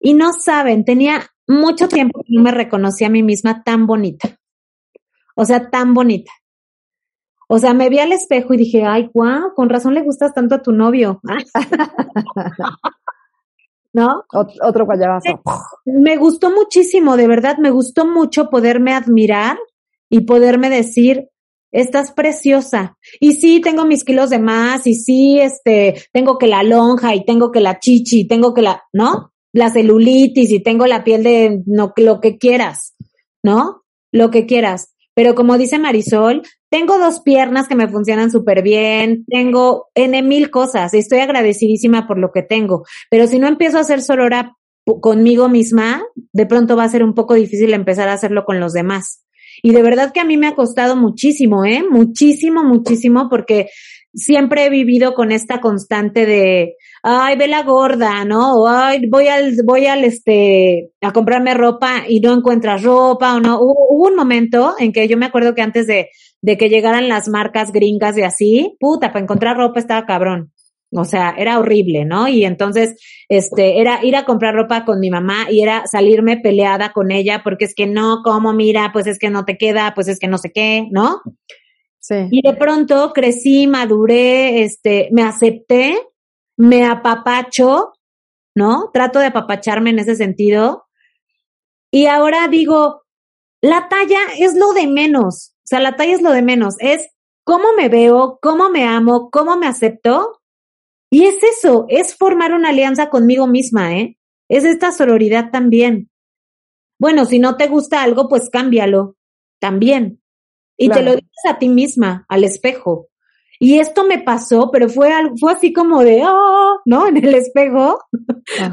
Y no saben, tenía mucho tiempo que no me reconocía a mí misma tan bonita. O sea, tan bonita. O sea, me vi al espejo y dije, ay, guau, con razón le gustas tanto a tu novio. ¿No? otro guayabazo. Me gustó muchísimo, de verdad, me gustó mucho poderme admirar y poderme decir, estás preciosa. Y sí, tengo mis kilos de más, y sí, este, tengo que la lonja, y tengo que la chichi, y tengo que la, ¿no? La celulitis, y tengo la piel de no, lo que quieras, ¿no? Lo que quieras. Pero como dice Marisol, tengo dos piernas que me funcionan súper bien, tengo N mil cosas estoy agradecidísima por lo que tengo. Pero si no empiezo a hacer sorora conmigo misma, de pronto va a ser un poco difícil empezar a hacerlo con los demás. Y de verdad que a mí me ha costado muchísimo, ¿eh? Muchísimo, muchísimo, porque siempre he vivido con esta constante de, ay, ve la gorda, ¿no? O, ay, voy al, voy al, este, a comprarme ropa y no encuentras ropa o no. Hubo, un momento en que yo me acuerdo que antes de, de que llegaran las marcas gringas y así, puta, para encontrar ropa estaba cabrón. O sea, era horrible, ¿no? Y entonces, este, era ir a comprar ropa con mi mamá y era salirme peleada con ella porque es que no, como mira, pues es que no te queda, pues es que no sé qué, ¿no? Sí. Y de pronto crecí, maduré, este, me acepté, me apapacho, ¿no? Trato de apapacharme en ese sentido. Y ahora digo, la talla es lo de menos. O sea, la talla es lo de menos. Es cómo me veo, cómo me amo, cómo me acepto. Y es eso, es formar una alianza conmigo misma, ¿eh? Es esta sororidad también. Bueno, si no te gusta algo, pues cámbialo también. Y te lo dices a ti misma, al espejo. Y esto me pasó, pero fue, fue así como de, oh, ¿no? En el espejo.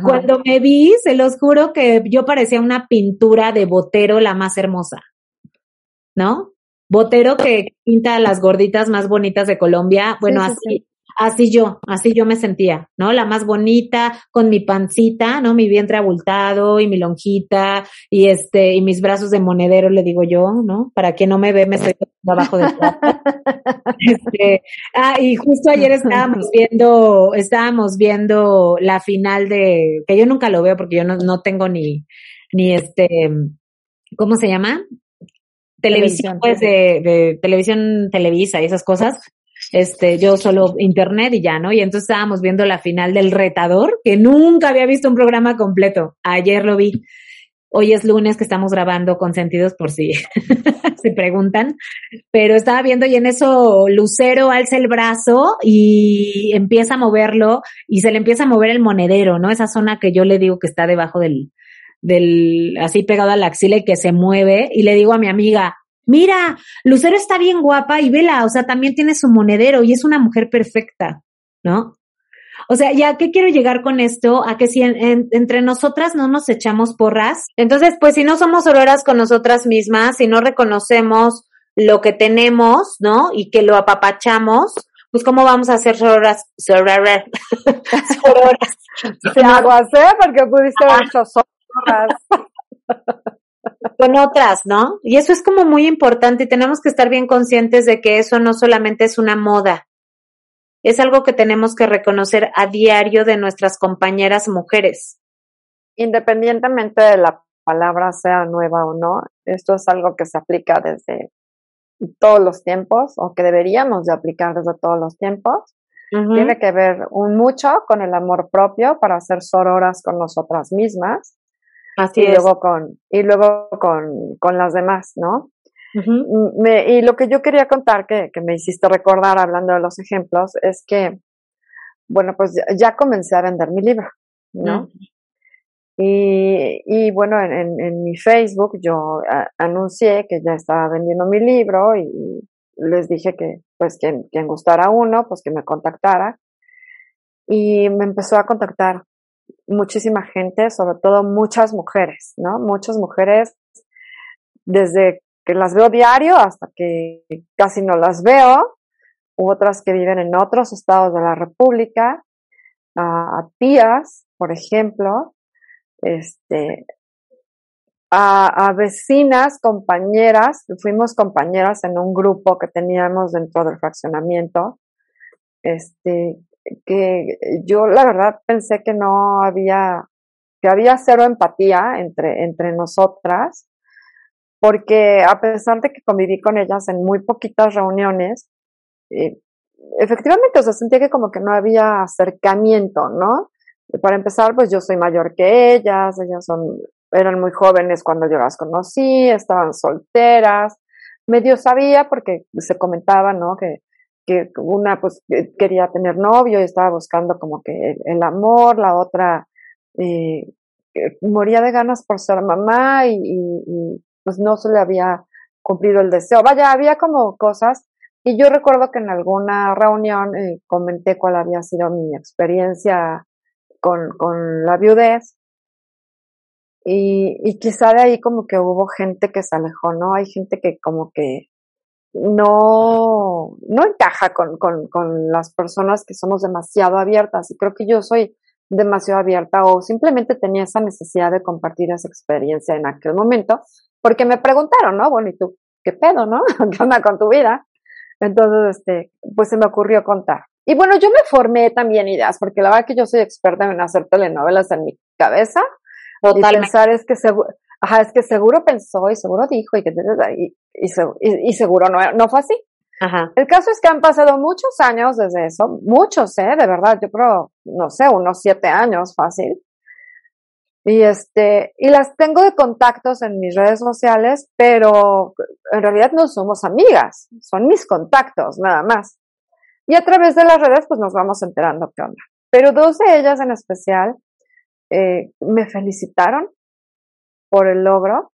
Cuando me vi, se los juro que yo parecía una pintura de Botero la más hermosa, ¿no? Botero que pinta las gorditas más bonitas de Colombia. Bueno, así, Así yo, así yo me sentía, ¿no? La más bonita, con mi pancita, ¿no? Mi vientre abultado y mi lonjita y este, y mis brazos de monedero, le digo yo, ¿no? Para que no me ve, me estoy abajo de este, ah, y justo ayer estábamos viendo, estábamos viendo la final de, que yo nunca lo veo porque yo no, no tengo ni, ni este, ¿cómo se llama? Televisión, pues de, de televisión Televisa y esas cosas este, yo solo internet y ya, ¿no? Y entonces estábamos viendo la final del retador, que nunca había visto un programa completo. Ayer lo vi. Hoy es lunes que estamos grabando con sentidos por si se preguntan, pero estaba viendo y en eso Lucero alza el brazo y empieza a moverlo y se le empieza a mover el monedero, ¿no? Esa zona que yo le digo que está debajo del, del, así pegado a la axila y que se mueve y le digo a mi amiga, mira, Lucero está bien guapa y vela, o sea, también tiene su monedero y es una mujer perfecta, ¿no? O sea, ¿ya qué quiero llegar con esto? A que si entre nosotras no nos echamos porras, entonces, pues si no somos auroras con nosotras mismas, si no reconocemos lo que tenemos, ¿no? Y que lo apapachamos, pues cómo vamos a hacer sororas, sororas, sororas. Se hacer porque pudiste haber hecho sororas con otras, ¿no? Y eso es como muy importante y tenemos que estar bien conscientes de que eso no solamente es una moda, es algo que tenemos que reconocer a diario de nuestras compañeras mujeres. Independientemente de la palabra sea nueva o no, esto es algo que se aplica desde todos los tiempos o que deberíamos de aplicar desde todos los tiempos. Tiene que ver un mucho con el amor propio para ser sororas con nosotras mismas Así y luego con y luego con, con las demás, ¿no? Me, y lo que yo quería contar que, que, me hiciste recordar hablando de los ejemplos es que, bueno, pues ya, comencé a vender mi libro, ¿no? y, y, bueno, en, en, mi Facebook yo anuncié que ya estaba vendiendo mi libro y les dije que, pues, quien, quien gustara uno, pues que me contactara. Y me empezó a contactar muchísima gente, sobre todo muchas mujeres, ¿no? Muchas mujeres desde que las veo diario hasta que casi no las veo, u otras que viven en otros estados de la República, a, tías, por ejemplo, este, a, a, vecinas, compañeras, fuimos compañeras en un grupo que teníamos dentro del fraccionamiento, este, que yo la verdad pensé que no había, que había cero empatía entre, entre nosotras, porque a pesar de que conviví con ellas en muy poquitas reuniones, eh, efectivamente, o sentía que como que no había acercamiento, ¿no? Para empezar, pues yo soy mayor que ellas, ellas son, eran muy jóvenes cuando yo las conocí, estaban solteras, medio sabía porque se comentaba, ¿no? Que, que una pues quería tener novio y estaba buscando como que el, amor, la otra eh, moría de ganas por ser mamá y, pues no se le había cumplido el deseo. Vaya, había como cosas y yo recuerdo que en alguna reunión eh, comenté cuál había sido mi experiencia con, con la viudez. Y, y quizá de ahí como que hubo gente que se alejó, ¿no? Hay gente que como que no, no encaja con, con, con las personas que somos demasiado abiertas. Y creo que yo soy demasiado abierta o simplemente tenía esa necesidad de compartir esa experiencia en aquel momento, porque me preguntaron, ¿no? Bueno, ¿y tú qué pedo, no? ¿Qué onda con tu vida? Entonces, este, pues se me ocurrió contar. Y bueno, yo me formé también ideas, porque la verdad que yo soy experta en hacer telenovelas en mi cabeza. Totalmente. Y pensar es que seguro, ajá, es que seguro pensó y seguro dijo y que y, y, y seguro no, no fue así. Ajá. El caso es que han pasado muchos años desde eso, muchos, eh, de verdad, yo creo, no sé, unos siete años fácil. Y este, y las tengo de contactos en mis redes sociales, pero en realidad no somos amigas, son mis contactos, nada más. Y a través de las redes, pues nos vamos enterando qué onda. Pero dos de ellas en especial eh, me felicitaron por el logro.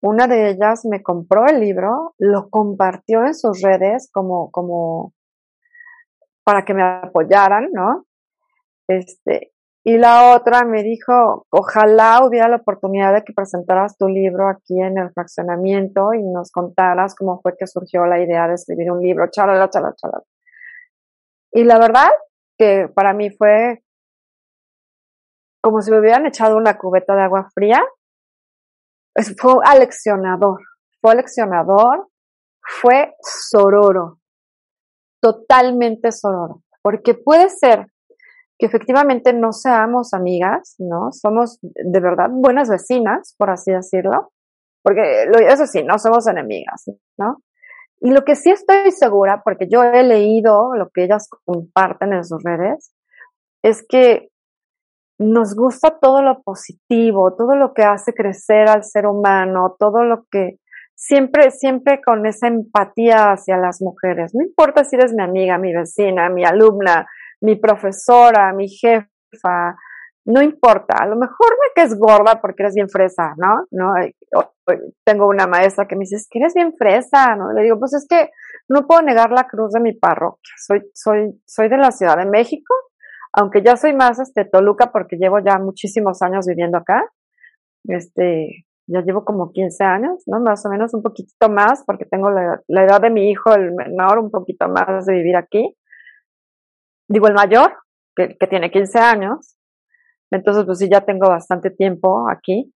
Una de ellas me compró el libro, lo compartió en sus redes como, como para que me apoyaran, ¿no? Este, y la otra me dijo, ojalá hubiera la oportunidad de que presentaras tu libro aquí en el fraccionamiento y nos contaras cómo fue que surgió la idea de escribir un libro, chalala, chalala, chalala. Y la verdad que para mí fue como si me hubieran echado una cubeta de agua fría. Fue aleccionador, fue aleccionador, fue sororo, totalmente sororo, porque puede ser que efectivamente no seamos amigas, ¿no? Somos de verdad buenas vecinas, por así decirlo, porque eso sí, no somos enemigas, ¿no? Y lo que sí estoy segura, porque yo he leído lo que ellas comparten en sus redes, es que nos gusta todo lo positivo, todo lo que hace crecer al ser humano, todo lo que siempre, siempre con esa empatía hacia las mujeres. No importa si eres mi amiga, mi vecina, mi alumna, mi profesora, mi jefa, no importa, a lo mejor me que es gorda porque eres bien fresa, ¿no? ¿No? Tengo una maestra que me dice, que eres bien fresa, ¿no? Le digo, pues es que no puedo negar la cruz de mi parroquia, soy, soy, soy de la Ciudad de México, aunque ya soy más este Toluca porque llevo ya muchísimos años viviendo acá, este, ya llevo como 15 años, ¿no? Más o menos un poquito más porque tengo la, la edad de mi hijo, el menor, un poquito más de vivir aquí digo el mayor, que, que, tiene 15 años, entonces pues sí, ya tengo bastante tiempo aquí,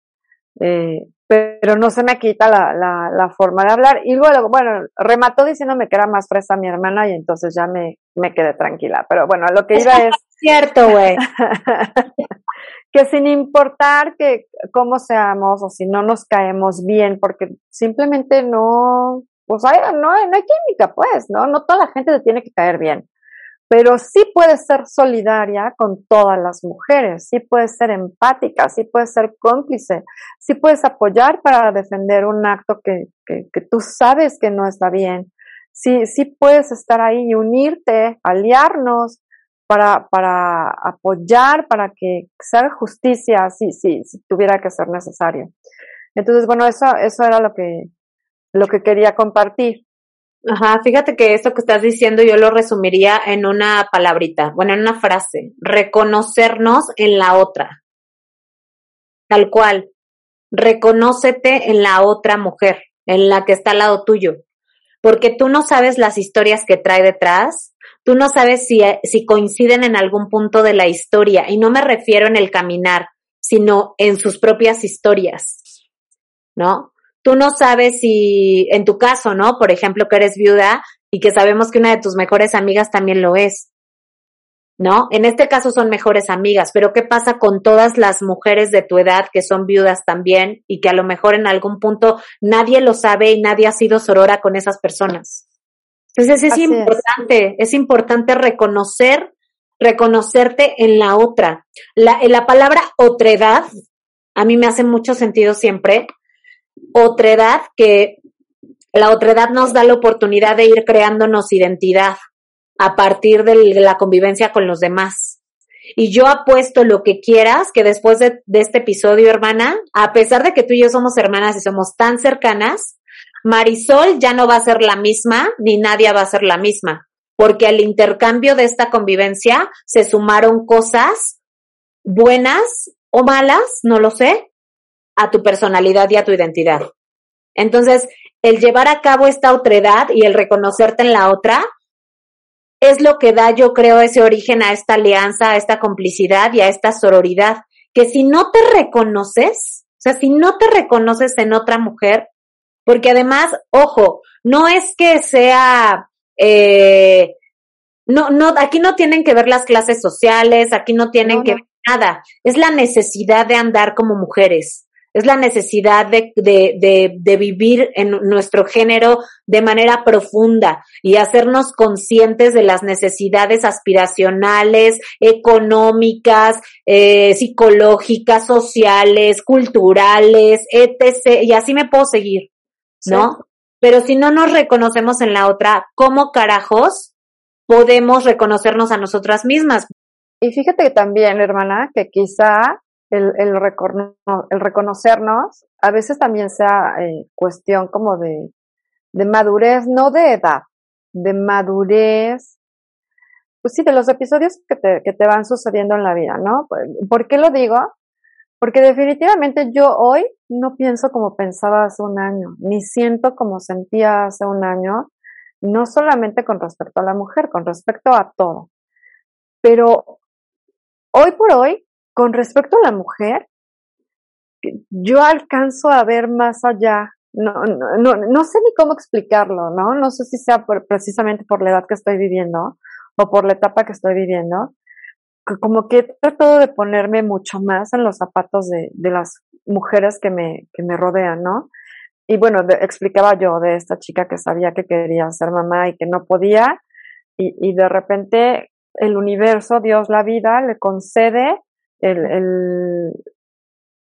eh, pero no se me quita la, la, la, forma de hablar. Y luego, bueno, remató diciéndome que era más fresa mi hermana y entonces ya me, me quedé tranquila. Pero bueno, lo que iba es... Cierto, güey. que sin importar que cómo seamos o si no nos caemos bien, porque simplemente no, pues hay, no, hay, no hay química, pues, ¿no? No toda la gente te tiene que caer bien pero sí puedes ser solidaria con todas las mujeres, sí puedes ser empática, sí puedes ser cómplice, sí puedes apoyar para defender un acto que, que, que tú sabes que no está bien, sí, sí puedes estar ahí y unirte, aliarnos para, para apoyar, para que se haga justicia, sí, sí, si tuviera que ser necesario. Entonces, bueno, eso, eso era lo que, lo que quería compartir. Ajá, fíjate que esto que estás diciendo yo lo resumiría en una palabrita, bueno, en una frase, reconocernos en la otra. Tal cual, reconócete en la otra mujer, en la que está al lado tuyo, porque tú no sabes las historias que trae detrás, tú no sabes si, si coinciden en algún punto de la historia, y no me refiero en el caminar, sino en sus propias historias, ¿no? Tú no sabes si, en tu caso, ¿no? Por ejemplo, que eres viuda y que sabemos que una de tus mejores amigas también lo es. ¿no? En este caso son mejores amigas, pero ¿qué pasa con todas las mujeres de tu edad que son viudas también y que a lo mejor en algún punto nadie lo sabe y nadie ha sido sorora con esas personas? Entonces es importante, es. importante reconocer, reconocerte en la otra. La, la palabra otredad, a mí me hace mucho sentido siempre. Otredad, que la otredad nos da la oportunidad de ir creándonos identidad a partir de la convivencia con los demás. Y yo apuesto lo que quieras, que después de, este episodio, hermana, a pesar de que tú y yo somos hermanas y somos tan cercanas, Marisol ya no va a ser la misma, ni Nadia va a ser la misma, porque al intercambio de esta convivencia se sumaron cosas buenas o malas, no lo sé, a tu personalidad y a tu identidad. Entonces, el llevar a cabo esta otredad y el reconocerte en la otra es lo que da, yo creo, ese origen a esta alianza, a esta complicidad y a esta sororidad, que si no te reconoces, o sea, si no te reconoces en otra mujer, porque además, ojo, no es que sea, eh, no, no, aquí no tienen que ver las clases sociales, aquí no tienen que ver nada, es la necesidad de andar como mujeres es la necesidad de, de, de, vivir en nuestro género de manera profunda y hacernos conscientes de las necesidades aspiracionales, económicas, eh, psicológicas, sociales, culturales, etc. Y así me puedo seguir, ¿no? Pero si no nos reconocemos en la otra, ¿cómo carajos podemos reconocernos a nosotras mismas? Y fíjate también, hermana, que quizá el, el, el reconocernos a veces también sea eh, cuestión como de, de madurez, no de edad, de madurez, pues sí, de los episodios que te, que te van sucediendo en la vida, ¿no? Pues, ¿Por qué lo digo? Porque definitivamente yo hoy no pienso como pensaba hace un año, ni siento como sentía hace un año, no solamente con respecto a la mujer, con respecto a todo. Pero hoy por hoy con respecto a la mujer, yo alcanzo a ver más allá. No, no, no, no sé ni cómo explicarlo, ¿no? No sé si sea precisamente por la edad que estoy viviendo o por la etapa que estoy viviendo. Como que he tratado de ponerme mucho más en los zapatos de, de las mujeres que me, que me rodean, ¿no? Y bueno, explicaba yo de esta chica que sabía que quería ser mamá y que no podía, y, y de repente el universo, Dios, la vida, le concede el, el,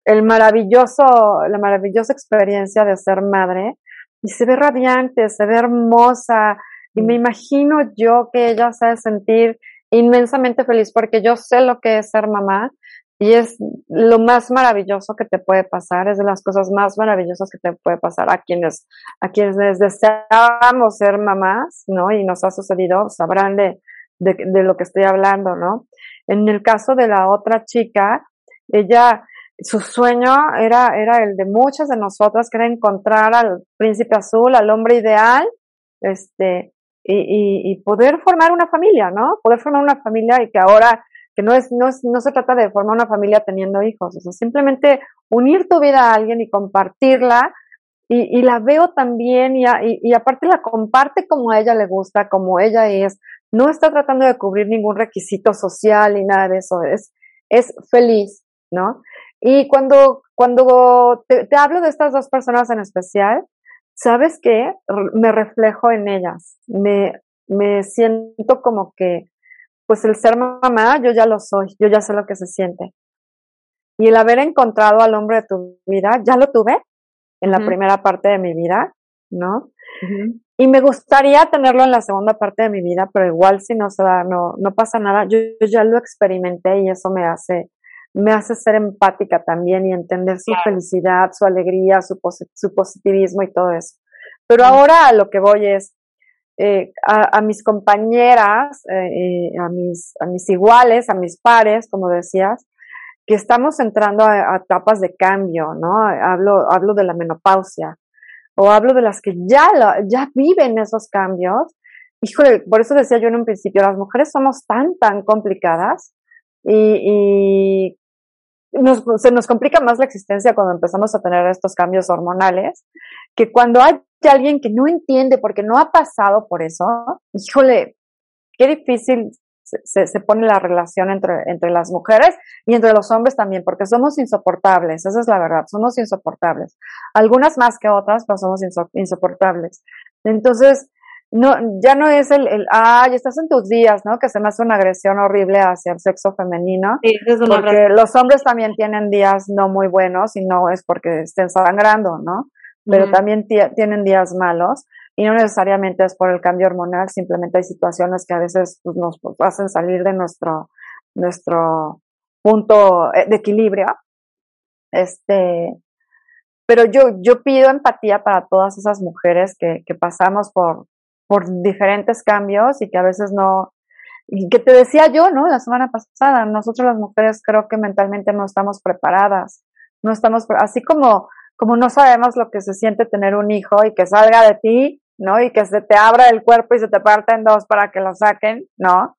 el maravilloso, la maravillosa experiencia de ser madre y se ve radiante, se ve hermosa y me imagino yo que ella se ha sentir inmensamente feliz porque yo sé lo que es ser mamá y es lo más maravilloso que te puede pasar, es de las cosas más maravillosas que te puede pasar a quienes, a quienes deseamos ser mamás, ¿no? Y nos ha sucedido, sabrán de, de, de lo que estoy hablando, ¿no? En el caso de la otra chica, ella, su sueño era, era el de muchas de nosotras, que era encontrar al príncipe azul, al hombre ideal, este, y, y, poder formar una familia, ¿no? Poder formar una familia y que ahora, que no es, no es, no se trata de formar una familia teniendo hijos, o sea, simplemente unir tu vida a alguien y compartirla, y, y la veo también, y, y, y aparte la comparte como a ella le gusta, como ella es, no está tratando de cubrir ningún requisito social ni nada de eso, es, es feliz, ¿no? Y cuando, cuando te, hablo de estas dos personas en especial, ¿sabes qué? Me reflejo en ellas, me, me siento como que, pues el ser mamá, yo ya lo soy, yo ya sé lo que se siente. Y el haber encontrado al hombre de tu vida, ya lo tuve en la primera parte de mi vida, ¿no? Y me gustaría tenerlo en la segunda parte de mi vida, pero igual si no se da, no, no pasa nada. Yo, ya lo experimenté y eso me hace, me hace ser empática también y entender su felicidad, su alegría, su, su positivismo y todo eso. Pero ahora a lo que voy es, eh, a, a, mis compañeras, eh, eh, a, mis, a mis iguales, a mis pares, como decías, que estamos entrando a, a etapas de cambio, ¿no? Hablo, hablo de la menopausia o hablo de las que ya, ya viven esos cambios. Híjole, por eso decía yo en un principio, las mujeres somos tan, tan complicadas y, y nos, se nos complica más la existencia cuando empezamos a tener estos cambios hormonales, que cuando hay alguien que no entiende porque no ha pasado por eso, híjole, qué difícil se, se, pone la relación entre, entre las mujeres y entre los hombres también, porque somos insoportables, esa es la verdad, somos insoportables. Algunas más que otras, pero somos insoportables. Entonces, no, ya no es el, el, ay, estás en tus días, ¿no? Que se me hace una agresión horrible hacia el sexo femenino. Sí, es una porque los hombres también tienen días no muy buenos y no es porque estén sangrando, ¿no? Pero también tienen días malos y no necesariamente es por el cambio hormonal, simplemente hay situaciones que a veces pues, nos hacen salir de nuestro, nuestro punto eh, de equilibrio. Este, pero yo, yo pido empatía para todas esas mujeres que, que pasamos por, por diferentes cambios y que a veces no, y que te decía yo, ¿no? La semana pasada, nosotros las mujeres creo que mentalmente no estamos preparadas, no estamos, así como, como no sabemos lo que se siente tener un hijo y que salga de ti, ¿no? Y que se te abra el cuerpo y se te parte en dos para que lo saquen, ¿no?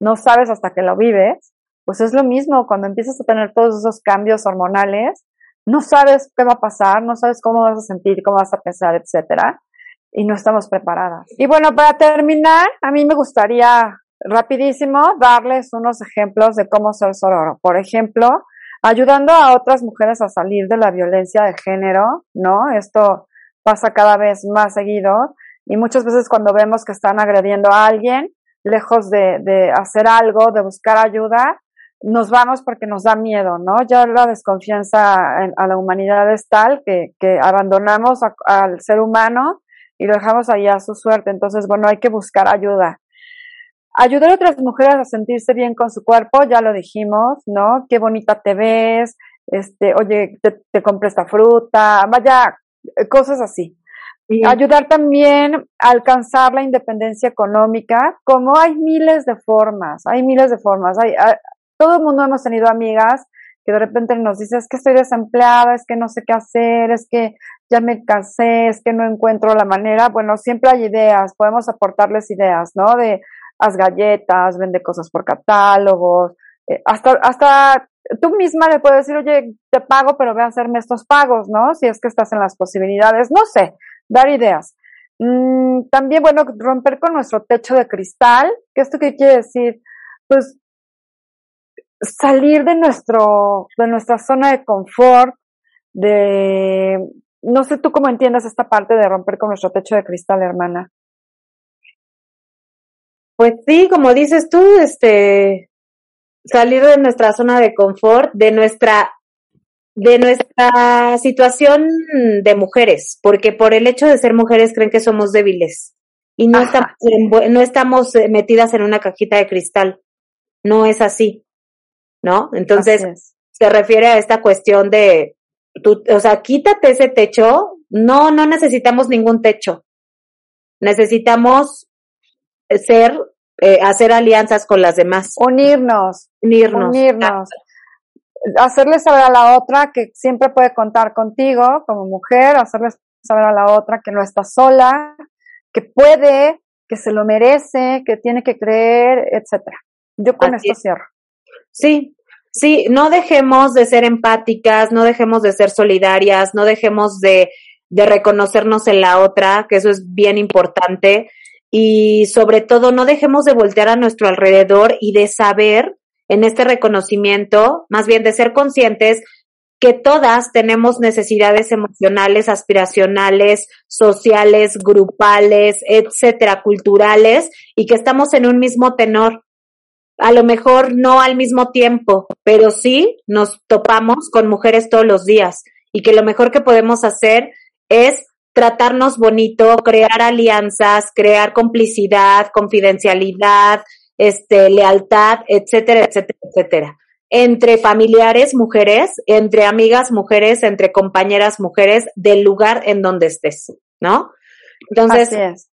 No sabes hasta que lo vives. Pues es lo mismo cuando empiezas a tener todos esos cambios hormonales, no sabes qué va a pasar, no sabes cómo vas a sentir, cómo vas a pensar, etcétera, y no estamos preparadas. Y bueno, para terminar, a mí me gustaría rapidísimo darles unos ejemplos de cómo ser sororo. Por ejemplo, ayudando a otras mujeres a salir de la violencia de género, ¿no? Esto pasa cada vez más seguido y muchas veces cuando vemos que están agrediendo a alguien, lejos de, de hacer algo, de buscar ayuda, nos vamos porque nos da miedo, ¿no? Ya la desconfianza a la humanidad es tal que, que abandonamos al ser humano y lo dejamos ahí a su suerte. Entonces, bueno, hay que buscar ayuda. Ayudar a otras mujeres a sentirse bien con su cuerpo, ya lo dijimos, ¿no? Qué bonita te ves, este, oye, te, te compré esta fruta, vaya, cosas así. Y ayudar también a alcanzar la independencia económica, como hay miles de formas, hay miles de formas. Hay, todo el mundo hemos tenido amigas que de repente nos dicen, es que estoy desempleada, es que no sé qué hacer, es que ya me cansé, es que no encuentro la manera. Bueno, siempre hay ideas, podemos aportarles ideas, ¿no? De haz galletas, vende cosas por catálogos, eh, hasta, hasta tú misma le puedes decir, oye, te pago, pero ve a hacerme estos pagos, ¿no? Si es que estás en las posibilidades, no sé, dar ideas. Mm, también, bueno, romper con nuestro techo de cristal, ¿qué esto qué quiere decir? Pues salir de nuestro, de nuestra zona de confort, de, no sé tú cómo entiendas esta parte de romper con nuestro techo de cristal, hermana. Pues sí, como dices tú, este, salir de nuestra zona de confort, de nuestra de nuestra situación de mujeres, porque por el hecho de ser mujeres creen que somos débiles y no estamos, no estamos eh, metidas en una cajita de cristal. No es así, ¿no? Entonces, se refiere a esta cuestión de, tú, o sea, quítate ese techo. No, no necesitamos ningún techo. Necesitamos ser eh, hacer alianzas con las demás. Unirnos. Unirnos. Unirnos. Hacerle saber a la otra que siempre puede contar contigo como mujer, hacerle saber a la otra que no está sola, que puede, que se lo merece, que tiene que creer, etcétera. Yo con esto cierro. Sí, sí, no dejemos de ser empáticas, no dejemos de ser solidarias, no dejemos de, de reconocernos en la otra, que eso es bien importante y sobre todo no dejemos de voltear a nuestro alrededor y de saber en este reconocimiento, más bien de ser conscientes que todas tenemos necesidades emocionales, aspiracionales, sociales, grupales, etcétera, culturales, y que estamos en un mismo tenor. A lo mejor no al mismo tiempo, pero sí nos topamos con mujeres todos los días y que lo mejor que podemos hacer es tratarnos bonito, crear alianzas, crear complicidad, confidencialidad, este, lealtad, etcétera, etcétera, etcétera. Entre familiares mujeres, entre amigas mujeres, entre compañeras mujeres, del lugar en donde estés, ¿no? Entonces,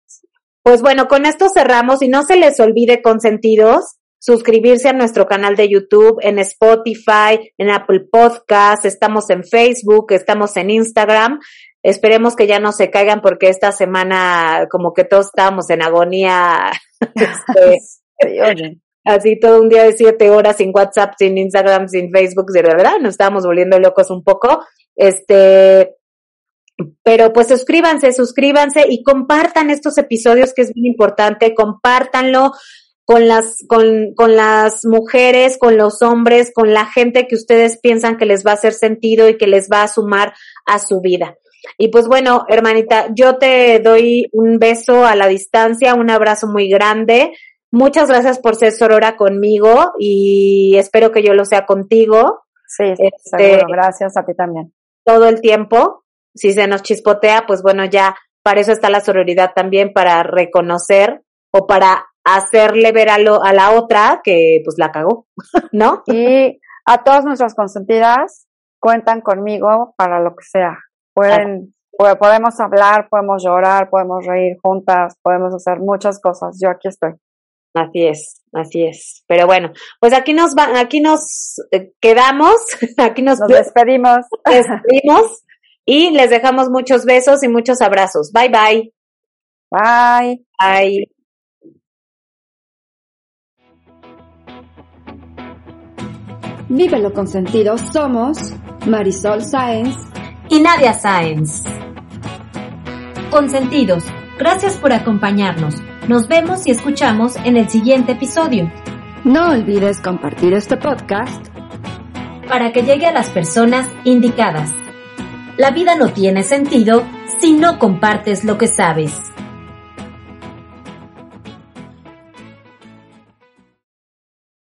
pues bueno, con esto cerramos y no se les olvide consentidos suscribirse a nuestro canal de YouTube, en Spotify, en Apple Podcast, estamos en Facebook, estamos en Instagram. Esperemos que ya no se caigan porque esta semana como que todos estábamos en agonía. Este, así todo un día de siete horas sin WhatsApp, sin Instagram, sin Facebook, de verdad, nos estábamos volviendo locos un poco. Este, pero pues suscríbanse, suscríbanse y compartan estos episodios que es bien importante, compártanlo, con las, con, con las mujeres, con los hombres, con la gente que ustedes piensan que les va a hacer sentido y que les va a sumar a su vida. Y pues bueno, hermanita, yo te doy un beso a la distancia, un abrazo muy grande. Muchas gracias por ser sorora conmigo y espero que yo lo sea contigo. Sí, este, seguro. Gracias a ti también. Todo el tiempo. Si se nos chispotea, pues bueno, ya para eso está la sororidad también, para reconocer o para hacerle ver a, lo, a la otra que pues la cagó, ¿no? Y a todas nuestras consentidas cuentan conmigo para lo que sea. Pueden, podemos hablar, podemos llorar, podemos reír juntas, podemos hacer muchas cosas. Yo aquí estoy. Así es, así es. Pero bueno, pues aquí nos va, aquí nos eh, quedamos, aquí nos, nos despedimos. despedimos y les dejamos muchos besos y muchos abrazos. Bye bye. Bye. Bye. Vívelo con sentido somos Marisol Sáenz y Nadia Sáenz. Consentidos, gracias por acompañarnos. Nos vemos y escuchamos en el siguiente episodio. No olvides compartir este podcast para que llegue a las personas indicadas. La vida no tiene sentido si no compartes lo que sabes.